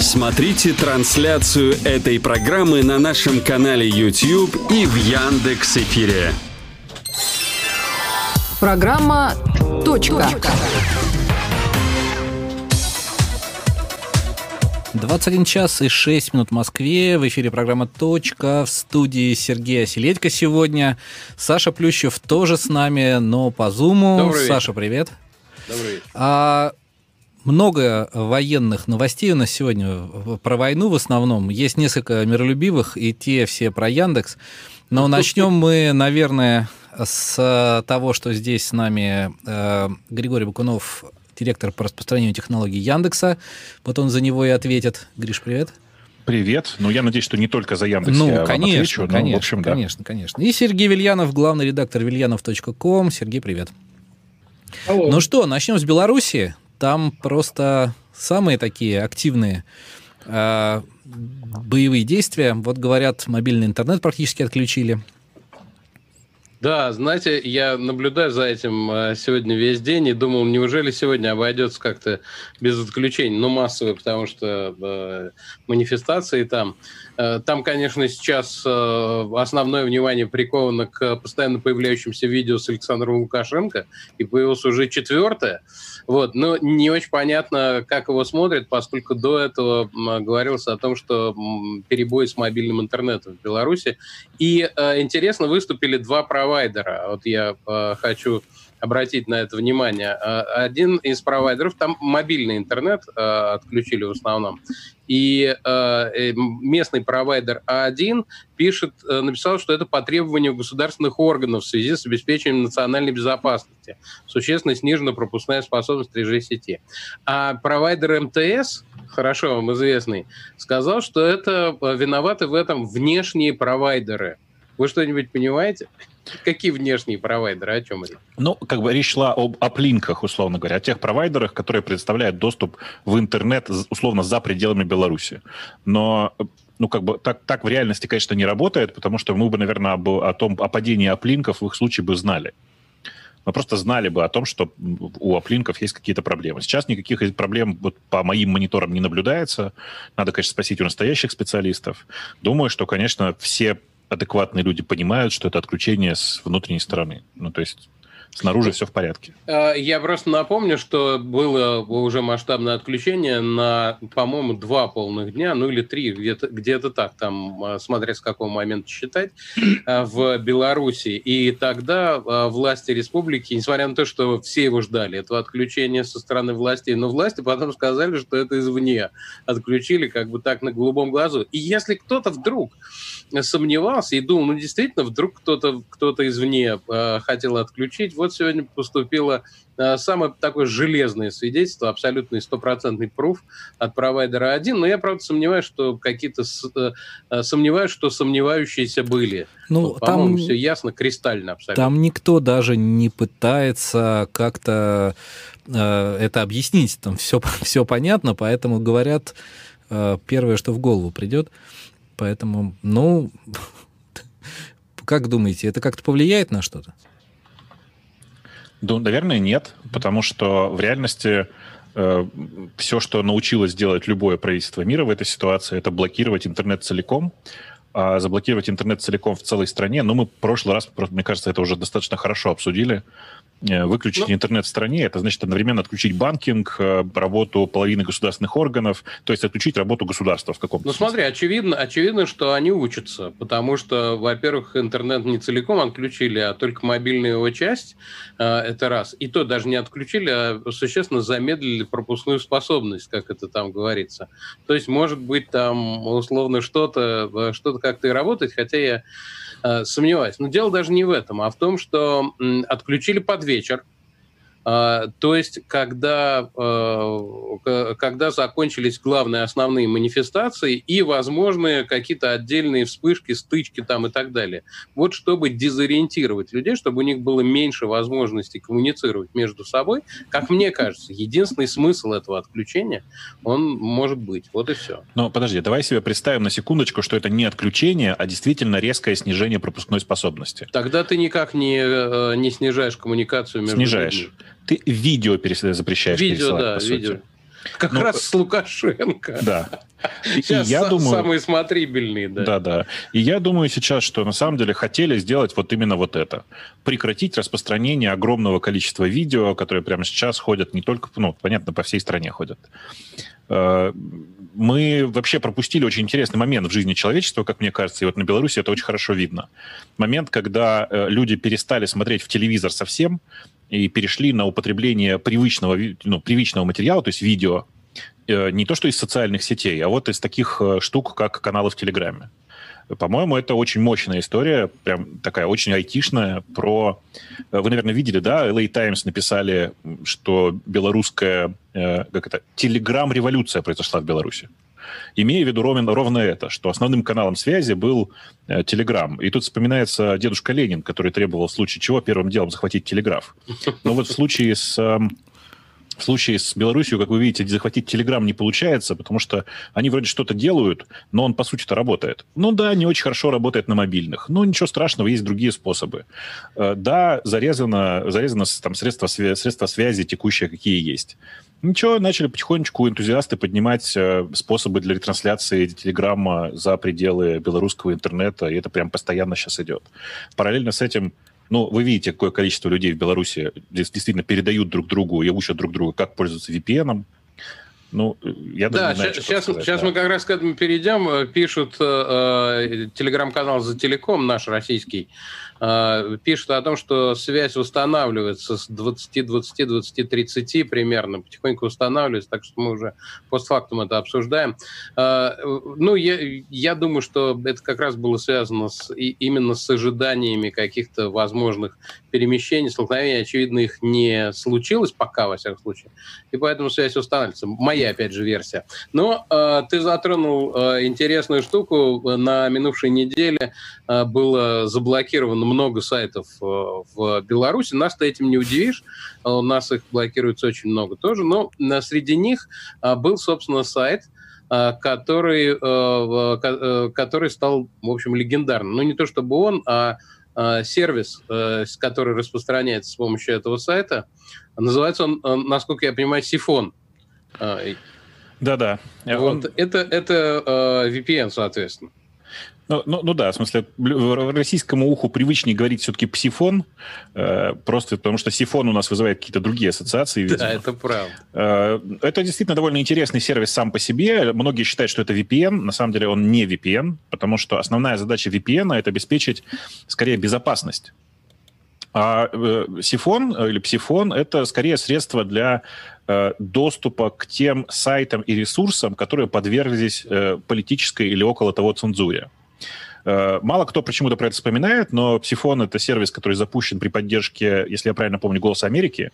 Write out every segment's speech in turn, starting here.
Смотрите трансляцию этой программы на нашем канале YouTube и в Яндекс Эфире. Программа «Точка». 21 час и 6 минут в Москве. В эфире программа «Точка». В студии Сергей Оселедько сегодня. Саша Плющев тоже с нами, но по Зуму. Добрый Саша, привет. Добрый вечер. А, много военных новостей у нас сегодня про войну в основном. Есть несколько миролюбивых, и те все про Яндекс. Но начнем мы, наверное, с того, что здесь с нами э, Григорий Бакунов, директор по распространению технологий Яндекса. Вот он за него и ответит. Гриш, привет. Привет. Ну, я надеюсь, что не только за Яндекс ну, я вам конечно, отвечу, но, конечно, в общем, да. конечно, конечно. И Сергей Вильянов, главный редактор вильянов.ком. Сергей, привет. Алло. Ну что, начнем с Беларуси. Там просто самые такие активные э, боевые действия. Вот говорят, мобильный интернет практически отключили. Да, знаете, я наблюдаю за этим э, сегодня весь день и думал, неужели сегодня обойдется как-то без отключений, ну, массовые, потому что э, манифестации там. Там, конечно, сейчас э, основное внимание приковано к постоянно появляющимся видео с Александром Лукашенко, и появилось уже четвертое. Вот, но не очень понятно, как его смотрят, поскольку до этого говорилось о том, что перебои с мобильным интернетом в Беларуси. И э, интересно, выступили два провайдера. Вот я э, хочу обратить на это внимание. Э, Один из провайдеров, там мобильный интернет э, отключили в основном, и э, э, местный провайдер А1 пишет, э, написал, что это по требованию государственных органов в связи с обеспечением национальной безопасности. Существенно снижена пропускная способность 3G сети. А провайдер МТС, хорошо вам известный, сказал, что это э, виноваты в этом внешние провайдеры. Вы что-нибудь понимаете? Какие внешние провайдеры? О чем речь? Ну, как бы речь шла об оплинках, условно говоря, о тех провайдерах, которые предоставляют доступ в интернет, условно, за пределами Беларуси. Но ну, как бы так, так в реальности, конечно, не работает, потому что мы бы, наверное, об, о том, о падении оплинков в их случае бы знали. Мы просто знали бы о том, что у оплинков есть какие-то проблемы. Сейчас никаких проблем вот, по моим мониторам не наблюдается. Надо, конечно, спросить у настоящих специалистов. Думаю, что, конечно, все адекватные люди понимают, что это отключение с внутренней стороны. Ну, то есть снаружи все в порядке. Э, Я просто напомню, что было уже масштабное отключение на, по-моему, два полных дня, ну или три, где-то где так, там, э, смотря с какого момента считать, э, в Беларуси. И тогда власти республики, несмотря на то, что все его ждали, этого отключения со стороны властей, но власти потом сказали, что это извне отключили, как бы так на голубом глазу. И если кто-то вдруг сомневался и думал, ну действительно, вдруг кто-то кто извне э, хотел отключить, вот сегодня поступило э, самое такое железное свидетельство, абсолютный стопроцентный пруф от провайдера 1, но я, правда, сомневаюсь, что какие-то э, э, сомневаюсь, что сомневающиеся были. Ну, Вот, там, все ясно, кристально абсолютно. там никто даже не пытается как-то э, это объяснить. Там все, все понятно, поэтому говорят э, первое, что в голову придет. Поэтому, ну, как думаете, это как-то повлияет на что-то? Ну, наверное, нет, потому что в реальности все, что научилось делать любое правительство мира в этой ситуации, это блокировать интернет целиком, а заблокировать интернет целиком в целой стране. Ну, мы в прошлый раз, мне кажется, это уже достаточно хорошо обсудили. Э, Выключить Ну. интернет в стране, это значит одновременно отключить банкинг, э, работу половины государственных органов, то есть отключить работу государства в каком-то Ну смысле. смотри, очевидно, очевидно, что они учатся, потому что, во-первых, интернет не целиком отключили, а только мобильная его часть, э, это раз. И то даже не отключили, а существенно замедлили пропускную способность, как это там говорится. То есть, может быть, там условно что-то э, что как-то и работать, хотя я сомневаюсь. Но дело даже не в этом, а в том, что отключили под вечер. А, То есть, когда, э, когда закончились главные основные манифестации и возможные какие-то отдельные вспышки, стычки там и так далее. Вот чтобы дезориентировать людей, чтобы у них было меньше возможностей коммуницировать между собой, как мне кажется, единственный смысл этого отключения, он может быть. Вот и все. Но подожди, давай себе представим на секундочку, что это не отключение, а действительно резкое снижение пропускной способности. Тогда ты никак не, э, не снижаешь коммуникацию между Снижаешь. людьми. Ты видео перес- запрещаешь Видео, пересылать, да, по сути. видео. Как ну, раз с Лукашенко. Да. Сейчас и я думаю, самые смотрибельные, да. Да, да. И я думаю сейчас, что на самом деле хотели сделать вот именно вот это. Прекратить распространение огромного количества видео, которые прямо сейчас ходят не только, ну, понятно, по всей стране ходят. Э, мы вообще пропустили очень интересный момент в жизни человечества, как мне кажется, и вот на Беларуси это очень хорошо видно. Момент, когда э, люди перестали смотреть в телевизор совсем и перешли на употребление привычного, ну, привычного материала, то есть видео, Э, не то что из социальных сетей, а вот из таких э, штук, как каналы в Телеграме. По-моему, это очень мощная история, прям такая очень айтишная, про... Э, вы, наверное, видели, да, LA Times написали, что белорусская, как это, телеграм-революция произошла в Беларуси. Имея в виду ровно, ровно это, что основным каналом связи был Телеграм. И тут вспоминается дедушка Ленин, который требовал в случае чего первым делом захватить телеграф. Но вот в случае с в случае с Беларусью, как вы видите, захватить Телеграм не получается, потому что они вроде что-то делают, но он, по сути-то, работает. Ну да, не очень хорошо работает на мобильных. Ну ничего страшного, есть другие способы. Э, да, зарезано, зарезано там средства, средства связи текущие, какие есть. Ничего, начали потихонечку энтузиасты поднимать э, способы для ретрансляции Телеграма за пределы белорусского интернета, и это прям постоянно сейчас идет. Параллельно с этим ну, вы видите, какое количество людей в Беларуси действительно передают друг другу и учат друг друга, как пользоваться VPN. Ну, я да, даже не знаю, сейчас, сказать, сейчас да. мы как раз к этому перейдем. Э, пишут э, э, телеграм-канал «За телеком», наш российский, э, пишут о том, что связь восстанавливается с 20, 20, 20, 30 примерно, потихоньку восстанавливается, так что мы уже постфактум это обсуждаем. Э, ну, я, я думаю, что это как раз было связано с, и, именно с ожиданиями каких-то возможных перемещений, столкновений, очевидно, их не случилось пока, во всяком случае, и поэтому связь устанавливается. Моя, опять же, версия. Но э, ты затронул э, интересную штуку. На минувшей неделе э, было заблокировано много сайтов э, в Беларуси. Нас-то этим не удивишь. У нас их блокируется очень много тоже. Но э, среди них э, был, собственно, сайт, э, который, э, который стал, в общем, легендарным. Ну, не то чтобы он, а Э, сервис, э, который распространяется с помощью этого сайта. Называется он, э, насколько я понимаю, Сифон. Да-да. Вот. Он... Это, это VPN, соответственно. Ну, ну, ну да, в смысле, российскому уху привычнее говорить все-таки псифон, э, просто потому что сифон у нас вызывает какие-то другие ассоциации. Видимо. Да, это правда. Э, это действительно довольно интересный сервис сам по себе. Многие считают, что это VPN. На самом деле он не VPN, потому что основная задача VPN — это обеспечить, скорее, безопасность. А э, сифон э, или псифон — это скорее средство для э, доступа к тем сайтам и ресурсам, которые подверглись э, политической или около того цензуре. Э, мало кто почему-то про это вспоминает, но Псифон — это сервис, который запущен при поддержке, если я правильно помню, «Голоса Америки»,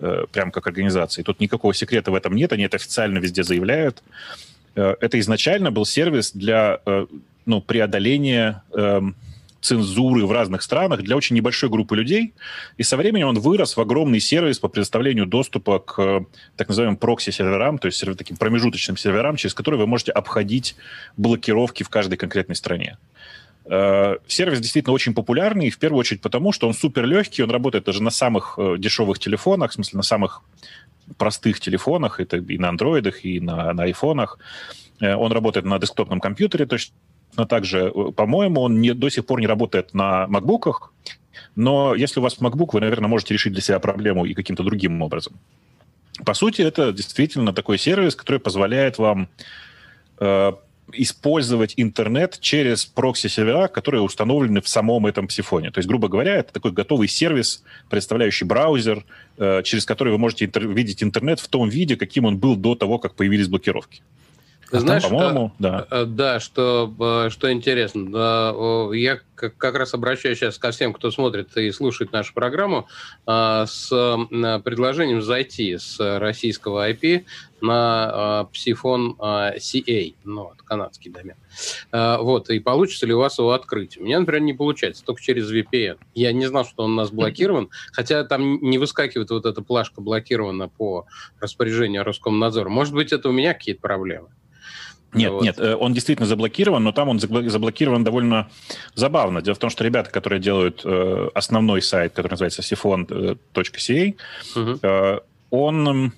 э, прям как организации. Тут никакого секрета в этом нет, они это официально везде заявляют. Э, это изначально был сервис для ну, преодоления эм, цензуры в разных странах для очень небольшой группы людей. И со временем он вырос в огромный сервис по предоставлению доступа к э, так называемым прокси-серверам, то есть таким промежуточным серверам, через которые вы можете обходить блокировки в каждой конкретной стране. Э, сервис действительно очень популярный, в первую очередь потому, что он супер легкий, он работает даже на самых э, дешевых телефонах, в смысле на самых простых телефонах, это и на андроидах, и на, на айфонах. Он работает на десктопном компьютере точно но также, э, по-моему, он не, до сих пор не работает на макбуках, но если у вас MacBook, вы, наверное, можете решить для себя проблему и каким-то другим образом. По сути, это действительно такой сервис, который позволяет вам э, использовать интернет через прокси-сервера, которые установлены в самом этом псифоне. То есть, грубо говоря, это такой готовый сервис, представляющий браузер, э, через который вы можете интер- видеть интернет в том виде, каким он был до того, как появились блокировки. Ты а знаешь, по-моему, да. Э, да, что, э, что интересно. Я как раз обращаюсь сейчас ко всем, кто смотрит и слушает нашу программу, э, с предложением зайти с российского IP на псифон CA, ну, это канадский домен. Вот, и получится ли у вас его открыть? У меня, например, не получается, только через VPN. Я не знал, что он у нас блокирован, хотя там не выскакивает вот эта плашка блокирована по распоряжению Роскомнадзора. Может быть, это у меня какие-то проблемы? Нет, вот. нет, э, он действительно заблокирован, но там он заблокирован довольно забавно. Дело в том, что ребята, которые делают э, основной сайт, который называется siphon.ca, угу. э, он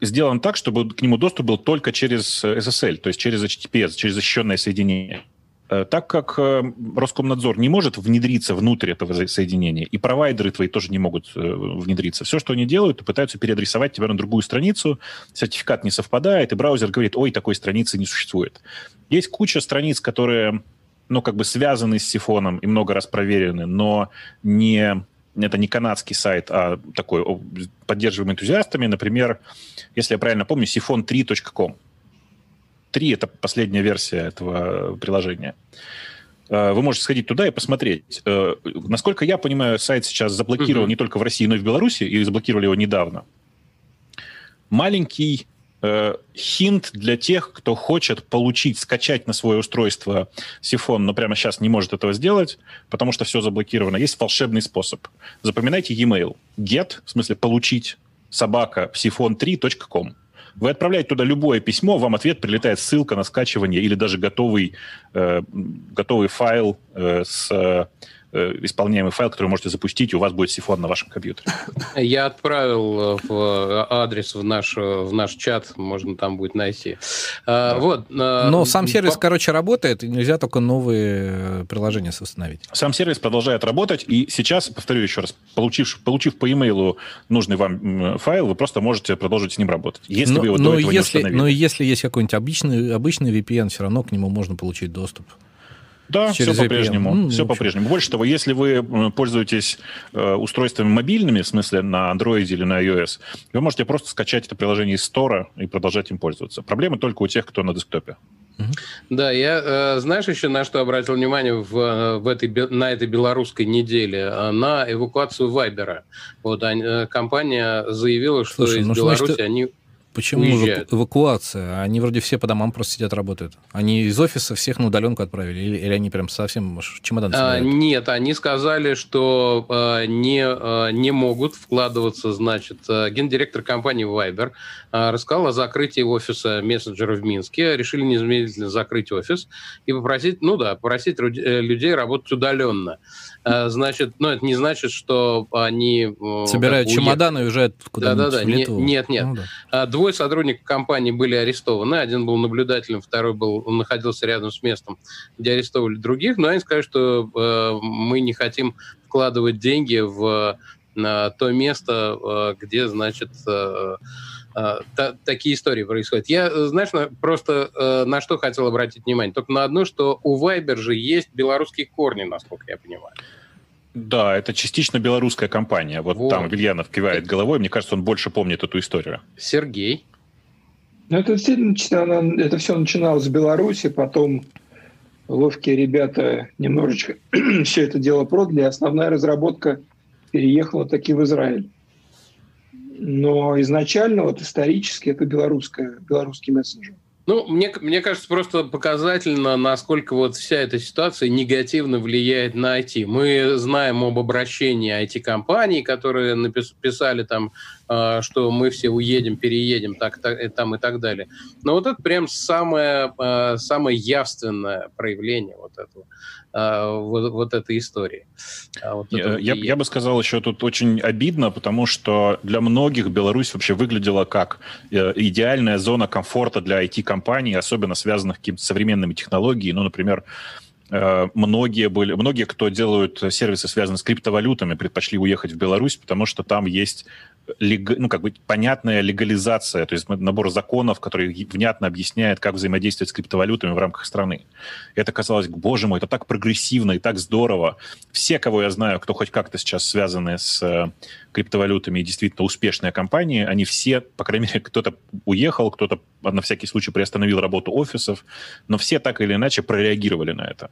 сделан так, чтобы к нему доступ был только через SSL, то есть через HTTPS, через защищенное соединение. Э, так как э, Роскомнадзор не может внедриться внутрь этого соединения, и провайдеры твои тоже не могут э, внедриться, все, что они делают, пытаются переадресовать тебя на другую страницу, сертификат не совпадает, и браузер говорит, ой, такой страницы не существует. Есть куча страниц, которые ну, как бы связаны с сифоном и много раз проверены, но не это не канадский сайт, а такой поддерживаемый энтузиастами. Например, если я правильно помню, siphon3.com. 3 — это последняя версия этого приложения. Э, вы можете сходить туда и посмотреть. Э, насколько я понимаю, сайт сейчас заблокирован mm-hmm. не только в России, но и в Беларуси, и заблокировали его недавно. Маленький э, хинт для тех, кто хочет получить, скачать на свое устройство сифон, но прямо сейчас не может этого сделать, потому что все заблокировано. Есть волшебный способ. Запоминайте e-mail. get, в смысле получить, собака, сифон3.com. Вы отправляете туда любое письмо, вам ответ прилетает ссылка на скачивание или даже готовый, э, готовый файл э, с Э, исполняемый файл, который вы можете запустить, и у вас будет сифон на вашем компьютере. Я отправил э, в э, адрес в наш, в наш чат, можно там будет найти. Да. Вот. Но сам сервис, по... короче, работает, и нельзя только новые приложения установить. Сам сервис продолжает работать, и сейчас, повторю еще раз, получив, получив по e-mail нужный вам файл, вы просто можете продолжить с ним работать, если но, вы его но до этого если, не установили. Но если есть какой-нибудь обычный, обычный VPN, все равно к нему можно получить доступ. Да, все по-прежнему. Mm, все по-прежнему. Больше того, если вы пользуетесь э, устройствами мобильными, в смысле на Android или на iOS, вы можете просто скачать это приложение из стора и продолжать им пользоваться. Проблема только у тех, кто на десктопе. Да, я, э, знаешь, еще на что обратил внимание в, э, в этой, на этой белорусской неделе? Э, на эвакуацию Вайбера. Вот они, компания заявила, что Слушай, из ну, Беларуси значит, они Почему уезжают. эвакуация? Они вроде все по домам просто сидят, работают. Они из офиса всех на удаленку отправили? Или, или они прям совсем чемодан а, Нет, они сказали, что а, не, а, не могут вкладываться, значит, а, гендиректор компании Viber а, рассказал о закрытии офиса мессенджера в Минске, решили незамедлительно закрыть офис и попросить, ну да, попросить э, людей работать удаленно. А, значит, ну, это не значит, что они... Собирают чемоданы и уезжают куда-нибудь да, да, да. Нет, нет. нет. Ну, да. Двое сотрудников компании были арестованы. Один был наблюдателем, второй был, он находился рядом с местом, где арестовали других. Но они сказали, что э, мы не хотим вкладывать деньги в на то место, э, где, значит, э, та, такие истории происходят. Я, знаешь, просто э, на что хотел обратить внимание? Только на одно, что у Viber же есть белорусские корни, насколько я понимаю. Да, это частично белорусская компания. Вот, вот. там Вильянов кивает головой. Мне кажется, он больше помнит эту историю. Сергей? Ну, это все, начинало, это все начиналось в Беларуси, потом ловкие ребята немножечко все это дело продали. Основная разработка переехала таки в Израиль. Но изначально, вот исторически, это белорусская, белорусский мессенджер. Ну, мне, мне кажется, просто показательно, насколько вот вся эта ситуация негативно влияет на IT. Мы знаем об обращении IT-компаний, которые написали там, а, что мы все уедем, переедем, так, так, э, там и так далее. Но вот это прям самое, а, самое явственное проявление вот этого а, вот, вот этой истории. А вот я, я, я бы сказал еще тут очень обидно, потому что для многих Беларусь вообще выглядела как э, идеальная зона комфорта для IT-компаний, особенно связанных с какими-то современными технологиями. Ну, например, Э, многие были, многие, кто делают сервисы, связанные с криптовалютами, предпочли уехать в Беларусь, потому что там есть лег, ну, как бы понятная легализация, то есть набор законов, который внятно объясняет, как взаимодействовать с криптовалютами в рамках страны. Это казалось, боже мой, это так прогрессивно и так здорово. Все, кого я знаю, кто хоть как-то сейчас связаны с э, криптовалютами и действительно успешные компании, они все, по крайней мере, кто-то уехал, кто-то на всякий случай приостановил работу офисов, но все так или иначе прореагировали на это.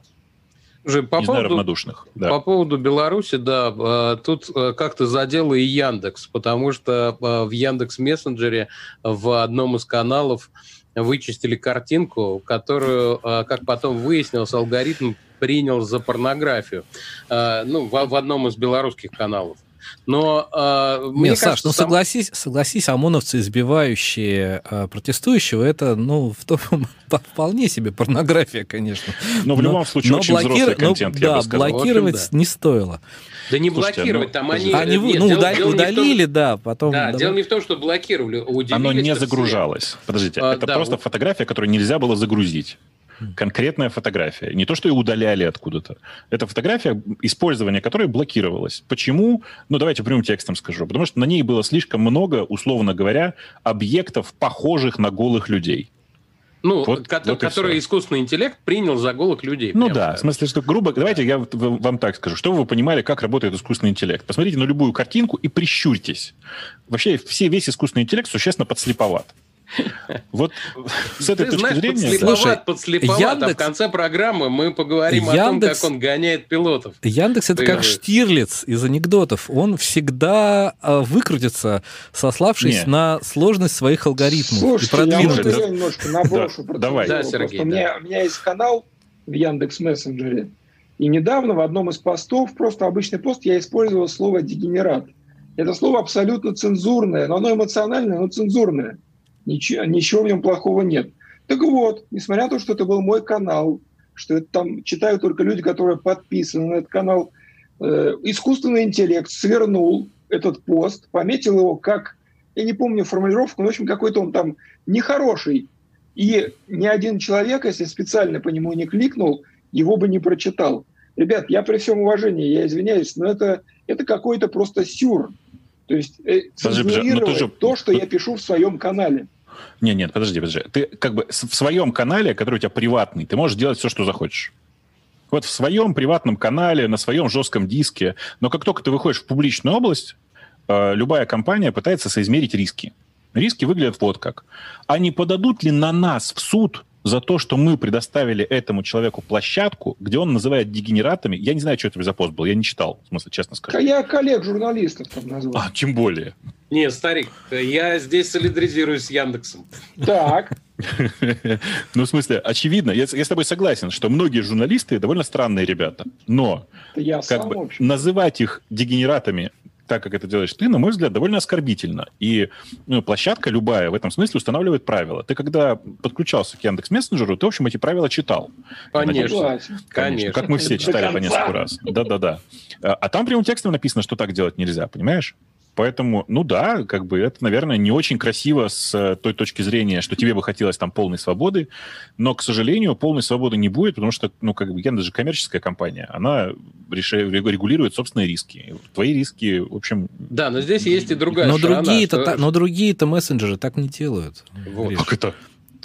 Же, по, поводу. Да. по поводу Беларуси, да, а, тут а, как-то задело и Яндекс, потому что а, в Яндекс Мессенджере в одном из каналов вычистили картинку, которую, как потом выяснилось, алгоритм принял за порнографию. Ну, в одном из белорусских каналов. Но э, мне Нет, кажется, Саш, ну сам... согласись, согласись, ОМОНовцы, избивающие э, протестующего, это, ну, в том, вполне себе порнография, конечно. Но, но в любом случае но очень блокир... взрослый контент, но, я да, бы сказал. блокировать общем, да. не стоило. Да не Слушайте, блокировать, ну, там они... Они нет, ну, дело, удали, дело удалили, том, да, потом... Да, дело не в том, что блокировали, удивились. Оно не загружалось. Все. Подождите, а, это да, просто вот... фотография, которую нельзя было загрузить конкретная фотография. Не то, что ее удаляли откуда-то. Это фотография, использование которой блокировалось. Почему? Ну, давайте прямым текстом скажу. Потому что на ней было слишком много, условно говоря, объектов, похожих на голых людей. Ну, вот, ко- вот который искусственный интеллект принял за голых людей. Ну да, в смысле, что грубо... Давайте я вам так скажу. Чтобы вы понимали, как работает искусственный интеллект. Посмотрите на любую картинку и прищурьтесь. Вообще, все, весь искусственный интеллект существенно подслеповат. Вот с этой Ты точки знаешь, зрения... Подслеповат, Слушай, подслеповат, Яндекс... а в конце программы мы поговорим Яндекс... о том, как он гоняет пилотов. Яндекс — это как Штирлиц из анекдотов. Он всегда э, выкрутится, сославшись Не. на сложность своих алгоритмов. Слушайте, и продвинутость. я немножко наброшу. Да, давай. Да, Сергей, да. У, меня, у меня есть канал в Яндекс Мессенджере, и недавно в одном из постов, просто обычный пост, я использовал слово «дегенерат». Это слово абсолютно цензурное, но оно эмоциональное, но цензурное – Ничего, ничего в нем плохого нет. Так вот, несмотря на то, что это был мой канал, что это там читают только люди, которые подписаны на этот канал, э, искусственный интеллект свернул этот пост, пометил его как, я не помню формулировку, но, в общем, какой-то он там нехороший. И ни один человек, если специально по нему не кликнул, его бы не прочитал. Ребят, я при всем уважении, я извиняюсь, но это, это какой-то просто сюр. То есть э, цензурировать же... то, что я пишу в своем канале. Не, нет, подожди, подожди. Ты как бы в своем канале, который у тебя приватный, ты можешь делать все, что захочешь. Вот в своем приватном канале, на своем жестком диске. Но как только ты выходишь в публичную область, э, любая компания пытается соизмерить риски. Риски выглядят вот как. А не подадут ли на нас в суд за то, что мы предоставили этому человеку площадку, где он называет дегенератами. Я не знаю, что это за пост был, я не читал, в смысле, честно скажу. Я коллег журналистов там назвал. А, тем более. Не, старик, я здесь солидаризируюсь с Яндексом. Так. Ну, в смысле, очевидно, я, я с тобой согласен, что многие журналисты довольно странные ребята, но я как сам, бы, называть их дегенератами так, как это делаешь ты, на мой взгляд, довольно оскорбительно. И ну, площадка любая в этом смысле устанавливает правила. Ты когда подключался к Яндекс Мессенджеру, ты, в общем, эти правила читал. Конечно. Конечно. Конечно. Как мы все читали по несколько раз. Да-да-да. А, а там прямым текстом написано, что так делать нельзя, понимаешь? Поэтому, ну да, как бы это, наверное, не очень красиво с э, той точки зрения, что тебе бы хотелось там полной свободы, но, к сожалению, полной свободы не будет, потому что, ну, как бы, Яндекс же коммерческая компания, она регулирует собственные риски. Твои риски, в общем... Да, но здесь есть и другая но другие-то, что... Но другие-то мессенджеры так не делают. Вот. Как это?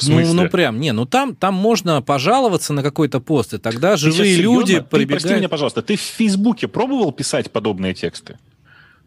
Ну, ну прям, не, ну там, там можно пожаловаться на какой-то пост, и тогда живые люди прибегают... Ты, прости меня, пожалуйста, ты в Фейсбуке пробовал писать подобные тексты?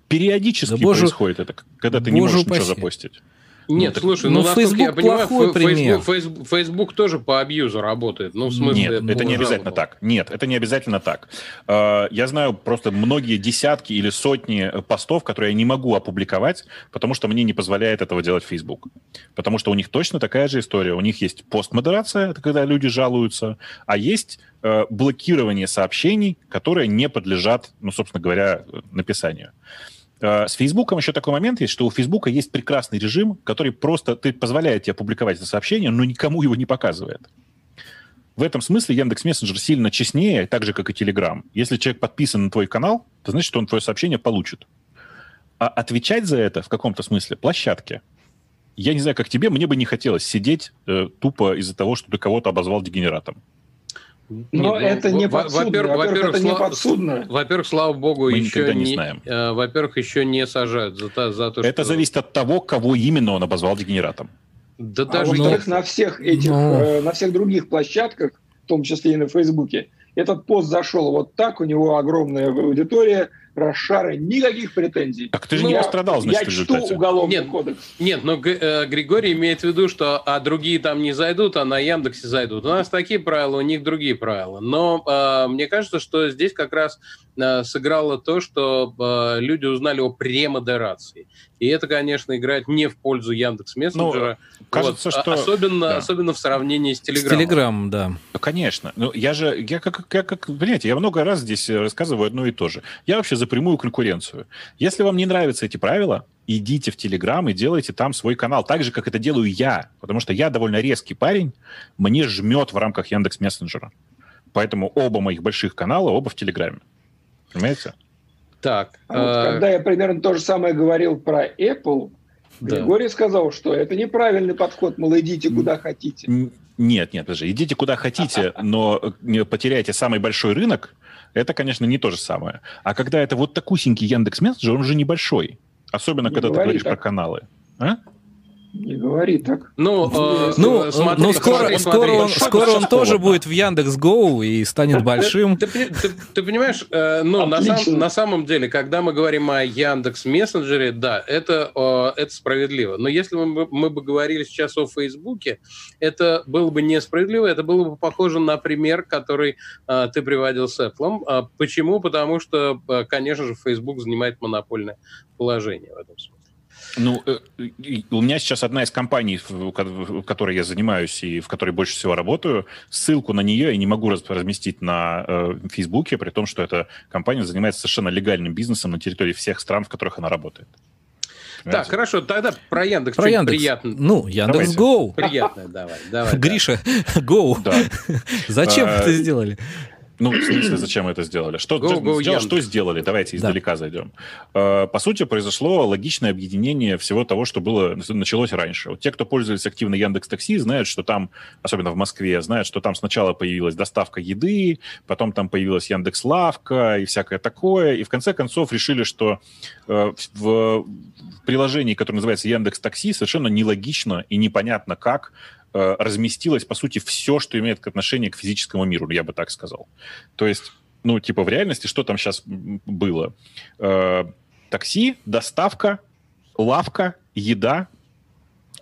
Периодически да боже, происходит это, когда ты не можешь упаси. ничего запостить. Нет, ну, слушай, ну, ну Facebook я понимаю, Facebook, Facebook, Facebook тоже по абьюзу работает. Ну, в смысле, Нет, это, это не обязательно так. Нет, это не обязательно так. А, я знаю просто многие десятки или сотни постов, которые я не могу опубликовать, потому что мне не позволяет этого делать Facebook. Потому что у них точно такая же история. У них есть постмодерация, это когда люди жалуются, а есть э, блокирование сообщений, которые не подлежат, ну, собственно говоря, написанию. Э, с Фейсбуком еще такой момент есть, что у Фейсбука есть прекрасный режим, который просто ты позволяет тебе публиковать это сообщение, но никому его не показывает. В этом смысле Яндекс Мессенджер сильно честнее, так же, как и Telegram. Если человек подписан на твой канал, то значит, что он твое сообщение получит. А отвечать за это в каком-то смысле площадке. Я не знаю, как тебе, мне бы не хотелось сидеть э, тупо из-за того, что ты кого-то обозвал дегенератом. Но Нет, ну, это не подсудно. Во-первых, во-первых, это не подсудно. Во-первых, слава богу, Мы еще не, не знаем. Э, во-первых, еще не сажают за, за то, Это что... зависит от того, кого именно он обозвал дегенератом. Да а даже во-вторых, на всех этих, Но... э, на всех других площадках, в том числе и на Фейсбуке, этот пост зашел вот так, у него огромная аудитория, Рошары, никаких претензий. Так ты же но не пострадал, значит, Я чту уголовный нет, кодекс. Нет, но э, Григорий имеет в виду, что а другие там не зайдут, а на Яндексе зайдут. У нас такие правила, у них другие правила. Но э, мне кажется, что здесь как раз э, сыграло то, что э, люди узнали о премодерации. И это, конечно, играет не в пользу Яндекс Мессенджера. Ну, кажется, вот. что... Особенно, да. особенно в сравнении с Телеграмом. С Телеграмом, да. Ну, конечно. Ну, я же, я как, я как, понимаете, я много раз здесь рассказываю одно и то же. Я вообще за напрямую конкуренцию. Если вам не нравятся эти правила, идите в Телеграм и делайте там свой канал, так же, как это делаю я, потому что я довольно резкий парень, мне жмет в рамках Яндекс Мессенджера. Поэтому оба моих больших канала, оба в Телеграме. Понимаете? Так. А вот э, когда я примерно то же самое говорил про Apple, Да. Григорий сказал, что это неправильный подход, мол, идите куда хотите. Н- Нет, нет, подожди, идите куда хотите, но э, не потеряйте самый большой рынок, это, конечно, не то же самое. А когда это вот такусенький Яндекс Мессенджер, он же небольшой. Особенно, Не когда ты говори говоришь так. про каналы. А? Не говори так. Ну, э, Ну, смотри, ну скоро, смотри, скоро смотри. он, скоро он тоже будет в Яндекс Гоу и станет большим. Ты, ты- ты- ты понимаешь, э, ну, на, Отлично. сам- на самом деле, когда мы говорим о Яндекс Мессенджере, да, это, э, это справедливо. Но если мы, бы- мы бы говорили сейчас о Фейсбуке, это было бы несправедливо, это было бы похоже на пример, который э, ты приводил с Apple. А почему? Потому что, э, конечно же, Facebook занимает монопольное положение в этом смысле. Ну, э, у меня сейчас одна из компаний, в ко- в которой я занимаюсь и в которой больше всего работаю, ссылку на нее я не могу раз- разместить на э, Фейсбуке, при том, что эта компания занимается совершенно легальным бизнесом на территории всех стран, в которых она работает. Так, Понимаете? хорошо, тогда про Яндекс. Про Яндекс. Приятно, Ну, Яндекс Давайте. Гоу. приятное давай. давай да. Гриша, Гоу. Да. Зачем А, это сделали? Ну, в смысле, зачем это сделали? Что, Go, go, сделал, что сделали? Давайте издалека зайдем. Э, По сути, произошло логичное объединение всего того, что было началось раньше. Вот те, кто пользовались активно Яндекс Такси, знают, что там, особенно в Москве, знают, что там сначала появилась доставка еды, потом там появилась Яндекс Лавка и всякое такое, и в конце концов решили, что э, в в приложении, которое называется Яндекс Такси, совершенно нелогично и непонятно как э, разместилось, по сути, все, что имеет отношение к физическому миру, я бы так сказал. То есть, ну, типа, в реальности что там сейчас было? Э, такси, доставка, лавка, еда.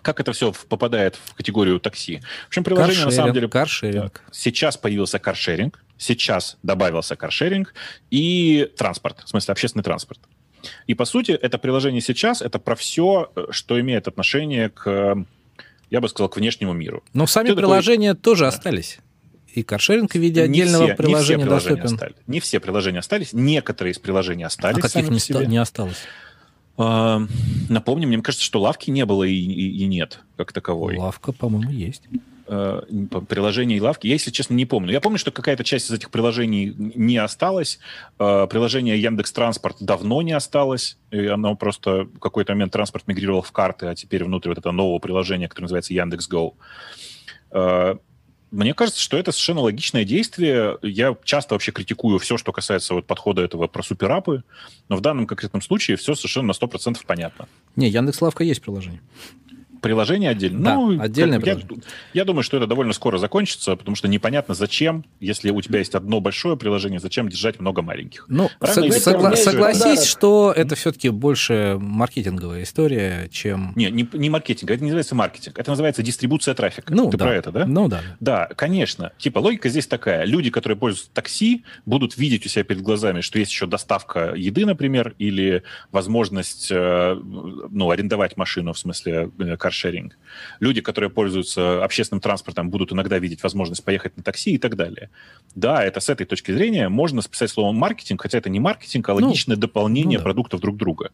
Как это все попадает в категорию такси? В общем, приложение на самом деле... Каршеринг. Сейчас появился каршеринг, сейчас добавился каршеринг и транспорт, в смысле общественный транспорт. И, по сути, это приложение сейчас, это про все, что имеет отношение к, я бы сказал, к внешнему миру. Но сами Ты такой- приложения тоже остались. И каршеринг в виде Не отдельного все- не все приложения приложения доступен. остались. Не все приложения остались, некоторые из приложений А остались каких сами не, себе. не осталось? А, напомню, мне кажется, что лавки не было и, и- и нет как таковой. Лавка, по-моему, есть. Э, приложений и лавки. Я, если честно, не помню. Я помню, что какая-то часть из этих приложений не осталась. Э, Приложение Яндекс Транспорт давно не осталось. И оно просто в какой-то момент транспорт мигрировал в карты, а теперь внутрь вот этого нового приложения, которое называется Яндекс Go. Э, Мне кажется, что это совершенно логичное действие. Я часто вообще критикую все, что касается вот подхода этого про суперапы, но в данном конкретном случае все совершенно на 100% понятно. Не, Яндекс Лавка есть приложение. Приложение отдельно. Да, ну, отдельное как- я, приложение. я думаю, что это довольно скоро закончится, потому что непонятно, зачем, если у тебя есть одно большое приложение, зачем держать много маленьких. Ну, Рано согла- согласись, подарок. что это все-таки больше маркетинговая история, чем... Не, не, не маркетинг, это не называется маркетинг, это называется дистрибуция трафика. Ну, Ты да. про это, да? Ну да. Да, конечно. Типа логика здесь такая. Люди, которые пользуются такси, будут видеть у себя перед глазами, что есть еще доставка еды, например, или возможность э, ну, арендовать машину, в смысле э, каршеринг. Люди, которые пользуются общественным транспортом, будут иногда видеть возможность поехать на такси и так далее. Да, это с этой точки зрения можно списать словом маркетинг, хотя это не маркетинг, а Ну, логичное дополнение ну да. продуктов друг друга.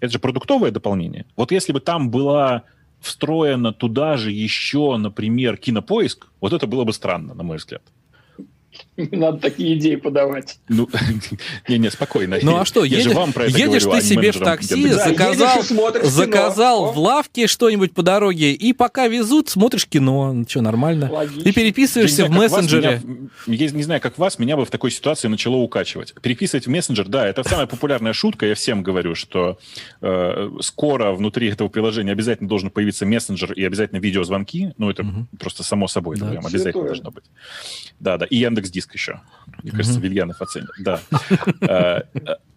Это же продуктовое дополнение. Вот если бы там была встроена туда же еще, например, кинопоиск, вот это было бы странно, на мой взгляд. Не надо такие идеи подавать. Ну, не-не, спокойно. Ну а что, Я же едешь, вам про это едешь говорю, а ты себе в такси. Да, заказал, и кино. заказал в лавке что-нибудь по дороге, и пока везут, смотришь кино. Ну что, нормально. Логично. Ты переписываешься Я в знаю, как вас, мессенджере. меня- я не знаю, как вас, меня бы в такой ситуации начало укачивать. Переписывать в мессенджер, да, это самая популярная шутка. Я всем говорю, что э, скоро внутри этого приложения обязательно должен появиться мессенджер и обязательно видеозвонки. Ну, это Мгм. просто само собой, это Да. прям обязательно Святое. должно быть. Да, да. И Яндекс Диск еще. Мне кажется, Мгм. Вильянов оценит. Да. Э,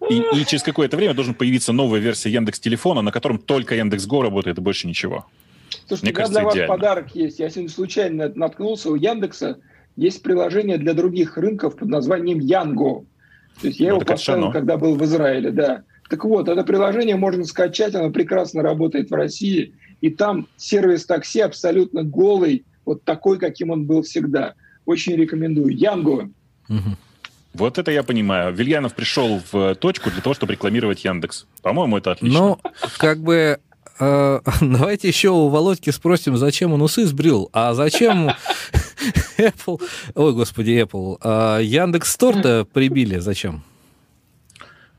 И, и через какое-то время должен появиться новая версия Яндекс Телефона, на котором только Яндекс Го работает и больше ничего. Слушайте, Мне у меня кажется, для вас идеально. подарок есть. Я сегодня случайно наткнулся у Яндекса. Есть приложение для других рынков под названием Янго. То есть я Ну, его поставил, оно. когда был в Израиле, да. Так вот, это приложение можно скачать, оно прекрасно работает в России. И там сервис такси абсолютно голый, вот такой, каким он был всегда. Очень рекомендую. Янго. Мгм. Вот это я понимаю. Вильянов пришел в точку для того, чтобы рекламировать Яндекс. По-моему, это отлично. Ну, как бы э, давайте еще у Володьки спросим, зачем он усы сбрил, а зачем Apple, ой, господи, Apple, а Яндекс Стор-то прибили, зачем?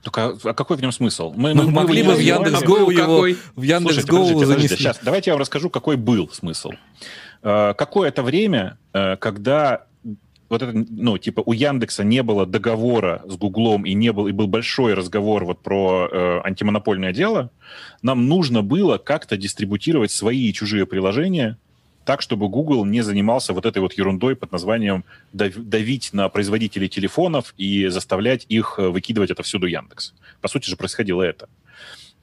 Только а какой в нем смысл? Мы, мы, мы могли бы в Яндекс Go его в Яндекс Go занесли. Сейчас, давайте я вам расскажу, какой был смысл. Э, какое-то время, э, когда вот это, ну, типа, у Яндекса не было договора с Гуглом и не был, и был большой разговор вот про э, антимонопольное дело, нам нужно было как-то дистрибутировать свои и чужие приложения так, чтобы Google не занимался вот этой вот ерундой под названием давить на производителей телефонов и заставлять их э, выкидывать это всюду Яндекс. По сути же происходило это.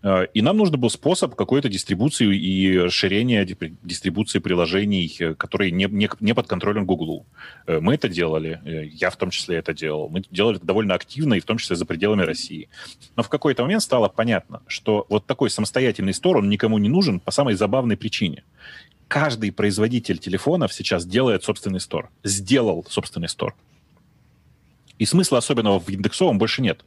Э, и нам нужен был способ какой-то дистрибуции и расширения дистрибуции приложений, э, которые не, не, не под контролем Google. Мы это делали, я в том числе это делал. Мы делали это довольно активно, и в том числе за пределами России. Но в какой-то момент стало понятно, что вот такой самостоятельный стор, никому не нужен по самой забавной причине каждый производитель телефонов сейчас делает собственный стор. Сделал собственный стор. И смысла особенного в индексовом больше нет.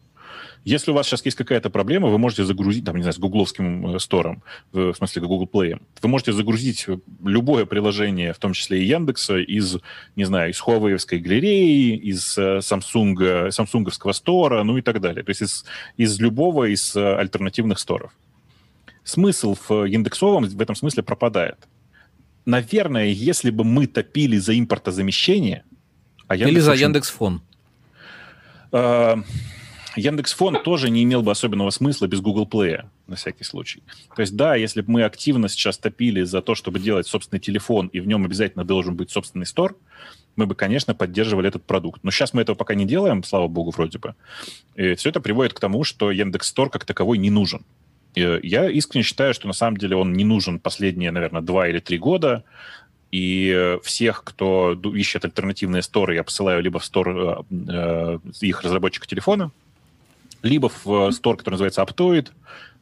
Если у вас сейчас есть какая-то проблема, вы можете загрузить, там, не знаю, с гугловским э, стором, в смысле Google Play, вы можете загрузить любое приложение, в том числе и Яндекса, из, не знаю, из Huawei галереи, из э, Samsung, самсунговского стора, ну и так далее. То есть из, из любого из э, альтернативных сторов. Смысл в индексовом в этом смысле пропадает наверное, если бы мы топили за импортозамещение... А Яндекс Или за очень... Яндекс.Фон. Э, Яндекс.Фон тоже не имел бы особенного смысла без Google Play, на всякий случай. То есть, да, если бы мы активно сейчас топили за то, чтобы делать собственный телефон, и в нем обязательно должен быть собственный стор, мы бы, конечно, поддерживали этот продукт. Но сейчас мы этого пока не делаем, слава богу, вроде бы. И все это приводит к тому, что Яндекс Стор как таковой не нужен. Я искренне считаю, что на самом деле он не нужен последние, наверное, два или три года. И всех, кто ищет альтернативные сторы, я посылаю либо в стор э, э их разработчика телефона, либо в стор, который называется Aptoid.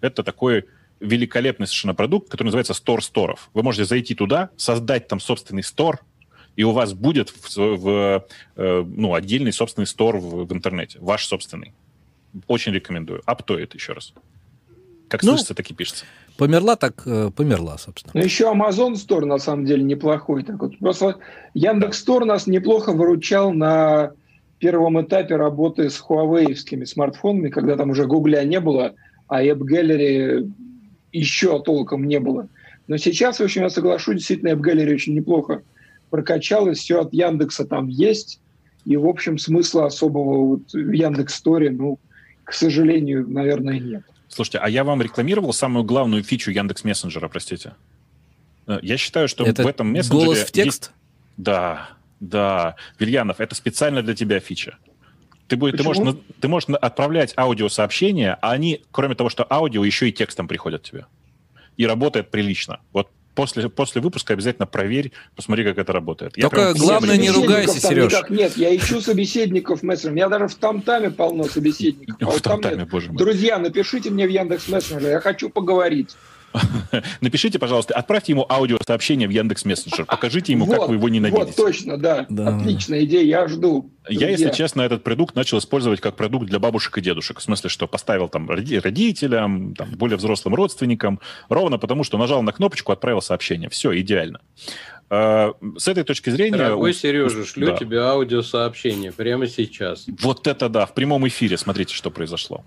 Это такой великолепный совершенно продукт, который называется Store сторов. Вы можете зайти туда, создать там собственный стор, и у вас будет в, в, э, ну, отдельный собственный стор в, в интернете, ваш собственный. Очень рекомендую. Aptoid, еще раз. Как ну, слышится, так и пишется. Померла, так э, померла, собственно. Ну, еще Amazon Store, на самом деле, неплохой. Так вот, просто Яндекс Store нас неплохо выручал на первом этапе работы с Huawei смартфонами, когда там уже Гугля не было, а App Gallery еще толком не было. Но сейчас, в общем, я соглашусь, действительно, App Gallery очень неплохо прокачалась, все от Яндекса там есть, и, в общем, смысла особого вот в Яндекс Сторе, ну, к сожалению, наверное, нет. Слушайте, а я вам рекламировал самую главную фичу Яндекс Мессенджера, простите. Э, я считаю, что это в этом мессенджере... голос в текст? Есть... Да, да. Вильянов, это специально для тебя фича. Ты, будешь, ты, можешь, ты можешь отправлять аудиосообщения, а они, кроме того, что аудио, еще и текстом приходят тебе. И работает прилично. Вот после, после выпуска обязательно проверь, посмотри, как это работает. Только главное, не ругайся, Сереж. Никак нет, я ищу собеседников в мессенджере. У меня даже в Тамтаме полно собеседников. А в Тамтаме, боже мой. Друзья, напишите мне в Яндекс Мессенджере, я хочу поговорить. Напишите, пожалуйста, отправьте ему аудиосообщение в Яндекс Мессенджер. Покажите ему, вот, как вы его ненавидите. Вот, точно, да. да. Отличная идея, я жду. Я, если честно, этот продукт начал использовать как продукт для бабушек и дедушек. В смысле, что поставил там родителям, там, более взрослым родственникам, ровно потому, что нажал на кнопочку, отправил сообщение. Все, идеально. А, с этой точки зрения... Дорогой Сережа, шлю да. тебе аудиосообщение прямо сейчас. Вот это да, в прямом эфире. Смотрите, что произошло.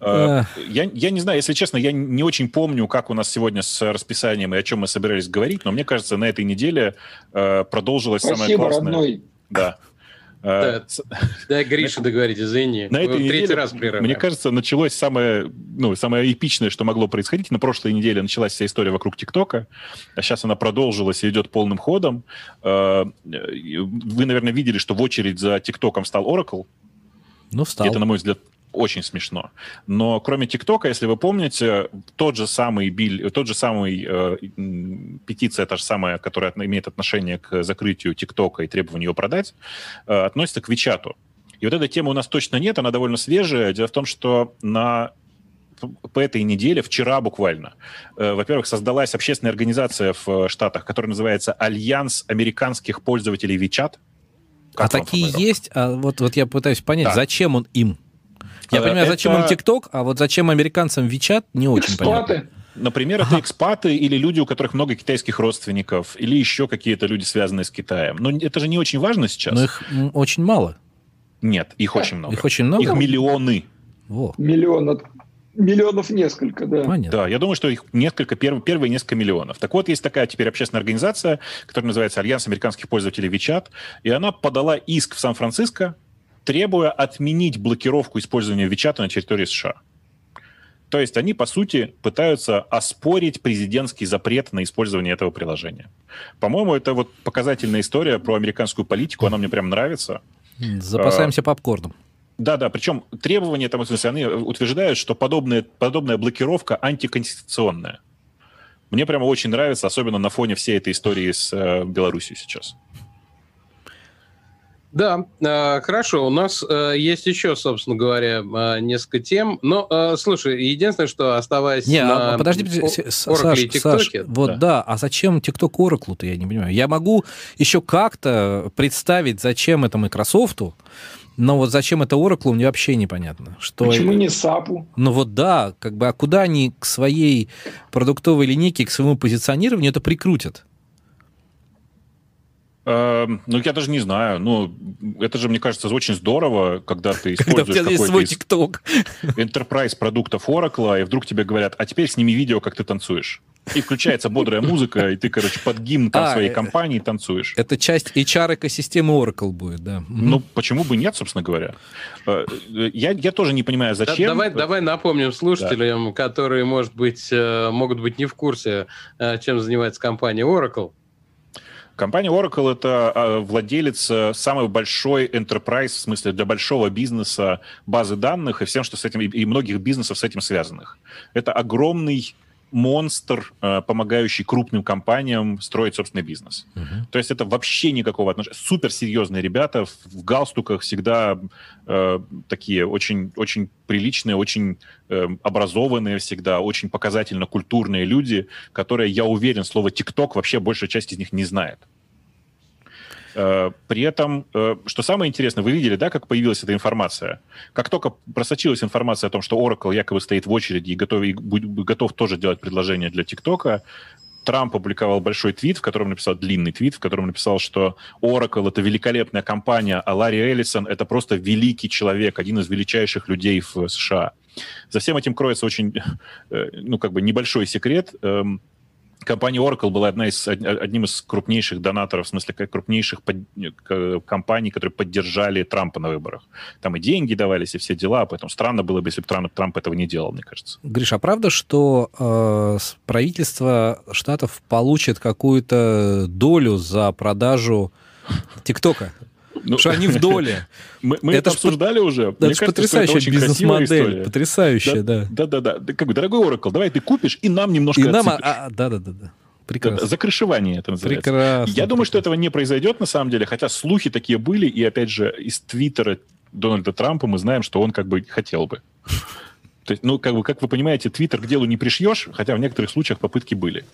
Э, я, я не знаю, если честно, я не очень помню, как у нас сегодня с расписанием и о чем мы собирались говорить, но мне кажется, на этой неделе э, продолжилось Спасибо, самое классное. Родной. Да. Э, да, да Гриша, договорить, извини. На этой неделе, третий раз прерываем. Мне кажется, началось самое, ну, самое эпичное, что могло происходить. На прошлой неделе началась вся история вокруг ТикТока, а сейчас она продолжилась и идет полным ходом. Вы, наверное, видели, что в очередь за ТикТоком стал Oracle. Ну, встал. Это, на мой взгляд, очень смешно. Но кроме ТикТока, если вы помните, тот же самый биль, тот же самый э, петиция, та же самая, которая имеет отношение к закрытию ТикТока и требованию его продать, э, относится к WeChat у. И вот этой темы у нас точно нет, она довольно свежая. Дело в том, что на по этой неделе, вчера буквально, э, во-первых, создалась общественная организация в Штатах, которая называется «Альянс американских пользователей WeChat», а такие есть, а вот, вот я пытаюсь понять, да. зачем он им? Я а, понимаю, зачем это... им TikTok, а вот зачем американцам WeChat, не очень Экспаты. понятно. Например, это экспаты или люди, у которых много китайских родственников, или еще какие-то люди, связанные с Китаем. Но это же не очень важно сейчас. Но их очень мало. Нет, их очень много. Их очень много? Их миллионы. Во. Миллион, миллионов несколько, да. Понятно. Да, я думаю, что их несколько, первые, первые несколько миллионов. Так вот, есть такая теперь общественная организация, которая называется Альянс американских пользователей WeChat, и она подала иск в Сан-Франциско, требуя отменить блокировку использования WeChat на территории США. То есть они, по сути, пытаются оспорить президентский запрет на использование этого приложения. По-моему, это вот показательная история про американскую политику, она мне прям нравится. Запасаемся попкорном. Да, да, причем требования там, в смысле, они утверждают, что подобная, подобная блокировка антиконституционная. Мне прямо очень нравится, особенно на фоне всей этой истории с э, Беларусью сейчас. Да, э, хорошо. У нас э, есть еще, собственно говоря, э, несколько тем. Но, э, слушай, единственное, что оставаясь не, на... А, подожди, подожди Саш, Саш, вот да. да, а зачем TikTok Oracle-то, я не понимаю. Я могу еще как-то представить, зачем это Microsoft, но вот зачем это Oracle, мне вообще непонятно. Что... Почему не SAP? Ну вот да, как бы, а куда они к своей продуктовой линейке, к своему позиционированию это прикрутят? Эм, ну, я даже не знаю. Ну, это же, мне кажется, очень здорово, когда ты используешь когда какой-то свой TikTok. enterprise продуктов Oracle, и вдруг тебе говорят, а теперь сними видео, как ты танцуешь. И включается бодрая музыка, и ты, короче, под гимн там, а, своей э, компании танцуешь. Это часть HR-экосистемы Oracle будет, да. Ну, почему бы нет, собственно говоря? Э, я, я тоже не понимаю, зачем... Да, давай, давай напомним слушателям, да. которые, может быть, э, могут быть не в курсе, чем занимается компания Oracle. Компания Oracle — это а, владелец э, самой большой enterprise, в смысле для большого бизнеса базы данных и всем, что с этим, и многих бизнесов с этим связанных. Это огромный монстр, э, помогающий крупным компаниям строить собственный бизнес. Uh-huh. То есть это вообще никакого отношения. Суперсерьезные ребята в галстуках всегда э, такие очень, очень приличные, очень э, образованные всегда, очень показательно культурные люди, которые, я уверен, слово ТикТок вообще большая часть из них не знает. Э, при этом, э, что самое интересное, вы видели, да, как появилась эта информация? Как только просочилась информация о том, что Oracle якобы стоит в очереди и готов, и готов тоже делать предложение для ТикТока, Трамп опубликовал большой твит, в котором написал длинный твит, в котором написал, что Oracle это великолепная компания, а Ларри Эллисон это просто великий человек, один из величайших людей в США. За всем этим кроется очень, э, ну, как бы небольшой секрет. Компания Oracle была одна из, одним из крупнейших донаторов, в смысле, крупнейших под, компаний, которые поддержали Трампа на выборах. Там и деньги давались, и все дела, поэтому странно было бы, если бы Трамп, Трамп этого не делал, мне кажется. Гриша, а правда, что э, правительство штатов получит какую-то долю за продажу ТикТока? Ну, что они в доле. Мы, мы это, это обсуждали уже. Это Мне кажется, потрясающая бизнес-модель. Потрясающая, да. Да-да-да. Как бы, дорогой Oracle, давай ты купишь и нам немножко И нам, а, а, да-да-да. Прекрасно. Закрышевание это называется. Прекрасно. Я думаю, что этого не произойдет на самом деле, хотя слухи такие были, и опять же из Твиттера Дональда Трампа мы знаем, что он как бы хотел бы. То есть, ну, как бы, как вы понимаете, Твиттер к делу не пришьешь, хотя в некоторых случаях попытки были.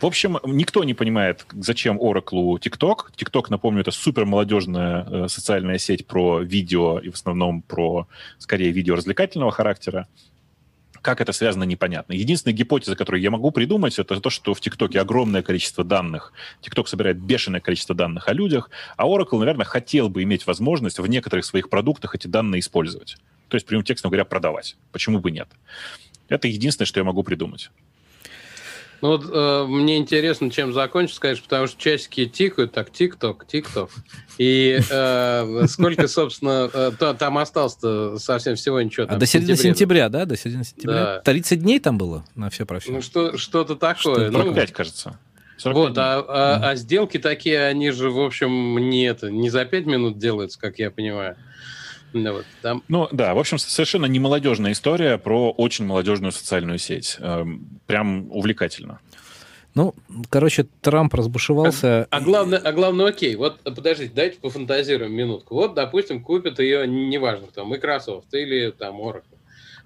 В общем, никто не понимает, зачем Oracle TikTok. TikTok, напомню, это супер молодежная э, социальная сеть про видео и в основном про, скорее, видео развлекательного характера. Как это связано, непонятно. Единственная гипотеза, которую я могу придумать, это то, что в ТикТоке огромное количество данных. ТикТок собирает бешеное количество данных о людях, а Oracle, наверное, хотел бы иметь возможность в некоторых своих продуктах эти данные использовать. То есть, прямым текстом говоря, продавать. Почему бы нет? Это единственное, что я могу придумать. Ну вот э, мне интересно, чем закончится, конечно, потому что часики тикают, так тик-ток, тик-ток. И э, сколько, собственно, э, то, там осталось-то совсем всего ничего. Там, а до середины сентября, да? До середины сентября? Да. 30 дней там было на все про все? Ну что, что-то такое. Что 45, ну, кажется. 45 вот, а, а, а сделки такие, они же, в общем, не, это, не за 5 минут делаются, как я понимаю. Ну, вот, там... ну да, в общем, совершенно не молодежная история про очень молодежную социальную сеть. Эм, прям увлекательно. Ну, короче, Трамп разбушевался. А, а главное, а главное, окей, вот подождите, дайте пофантазируем минутку. Вот, допустим, купит ее, неважно, кто, Microsoft или там Oracle.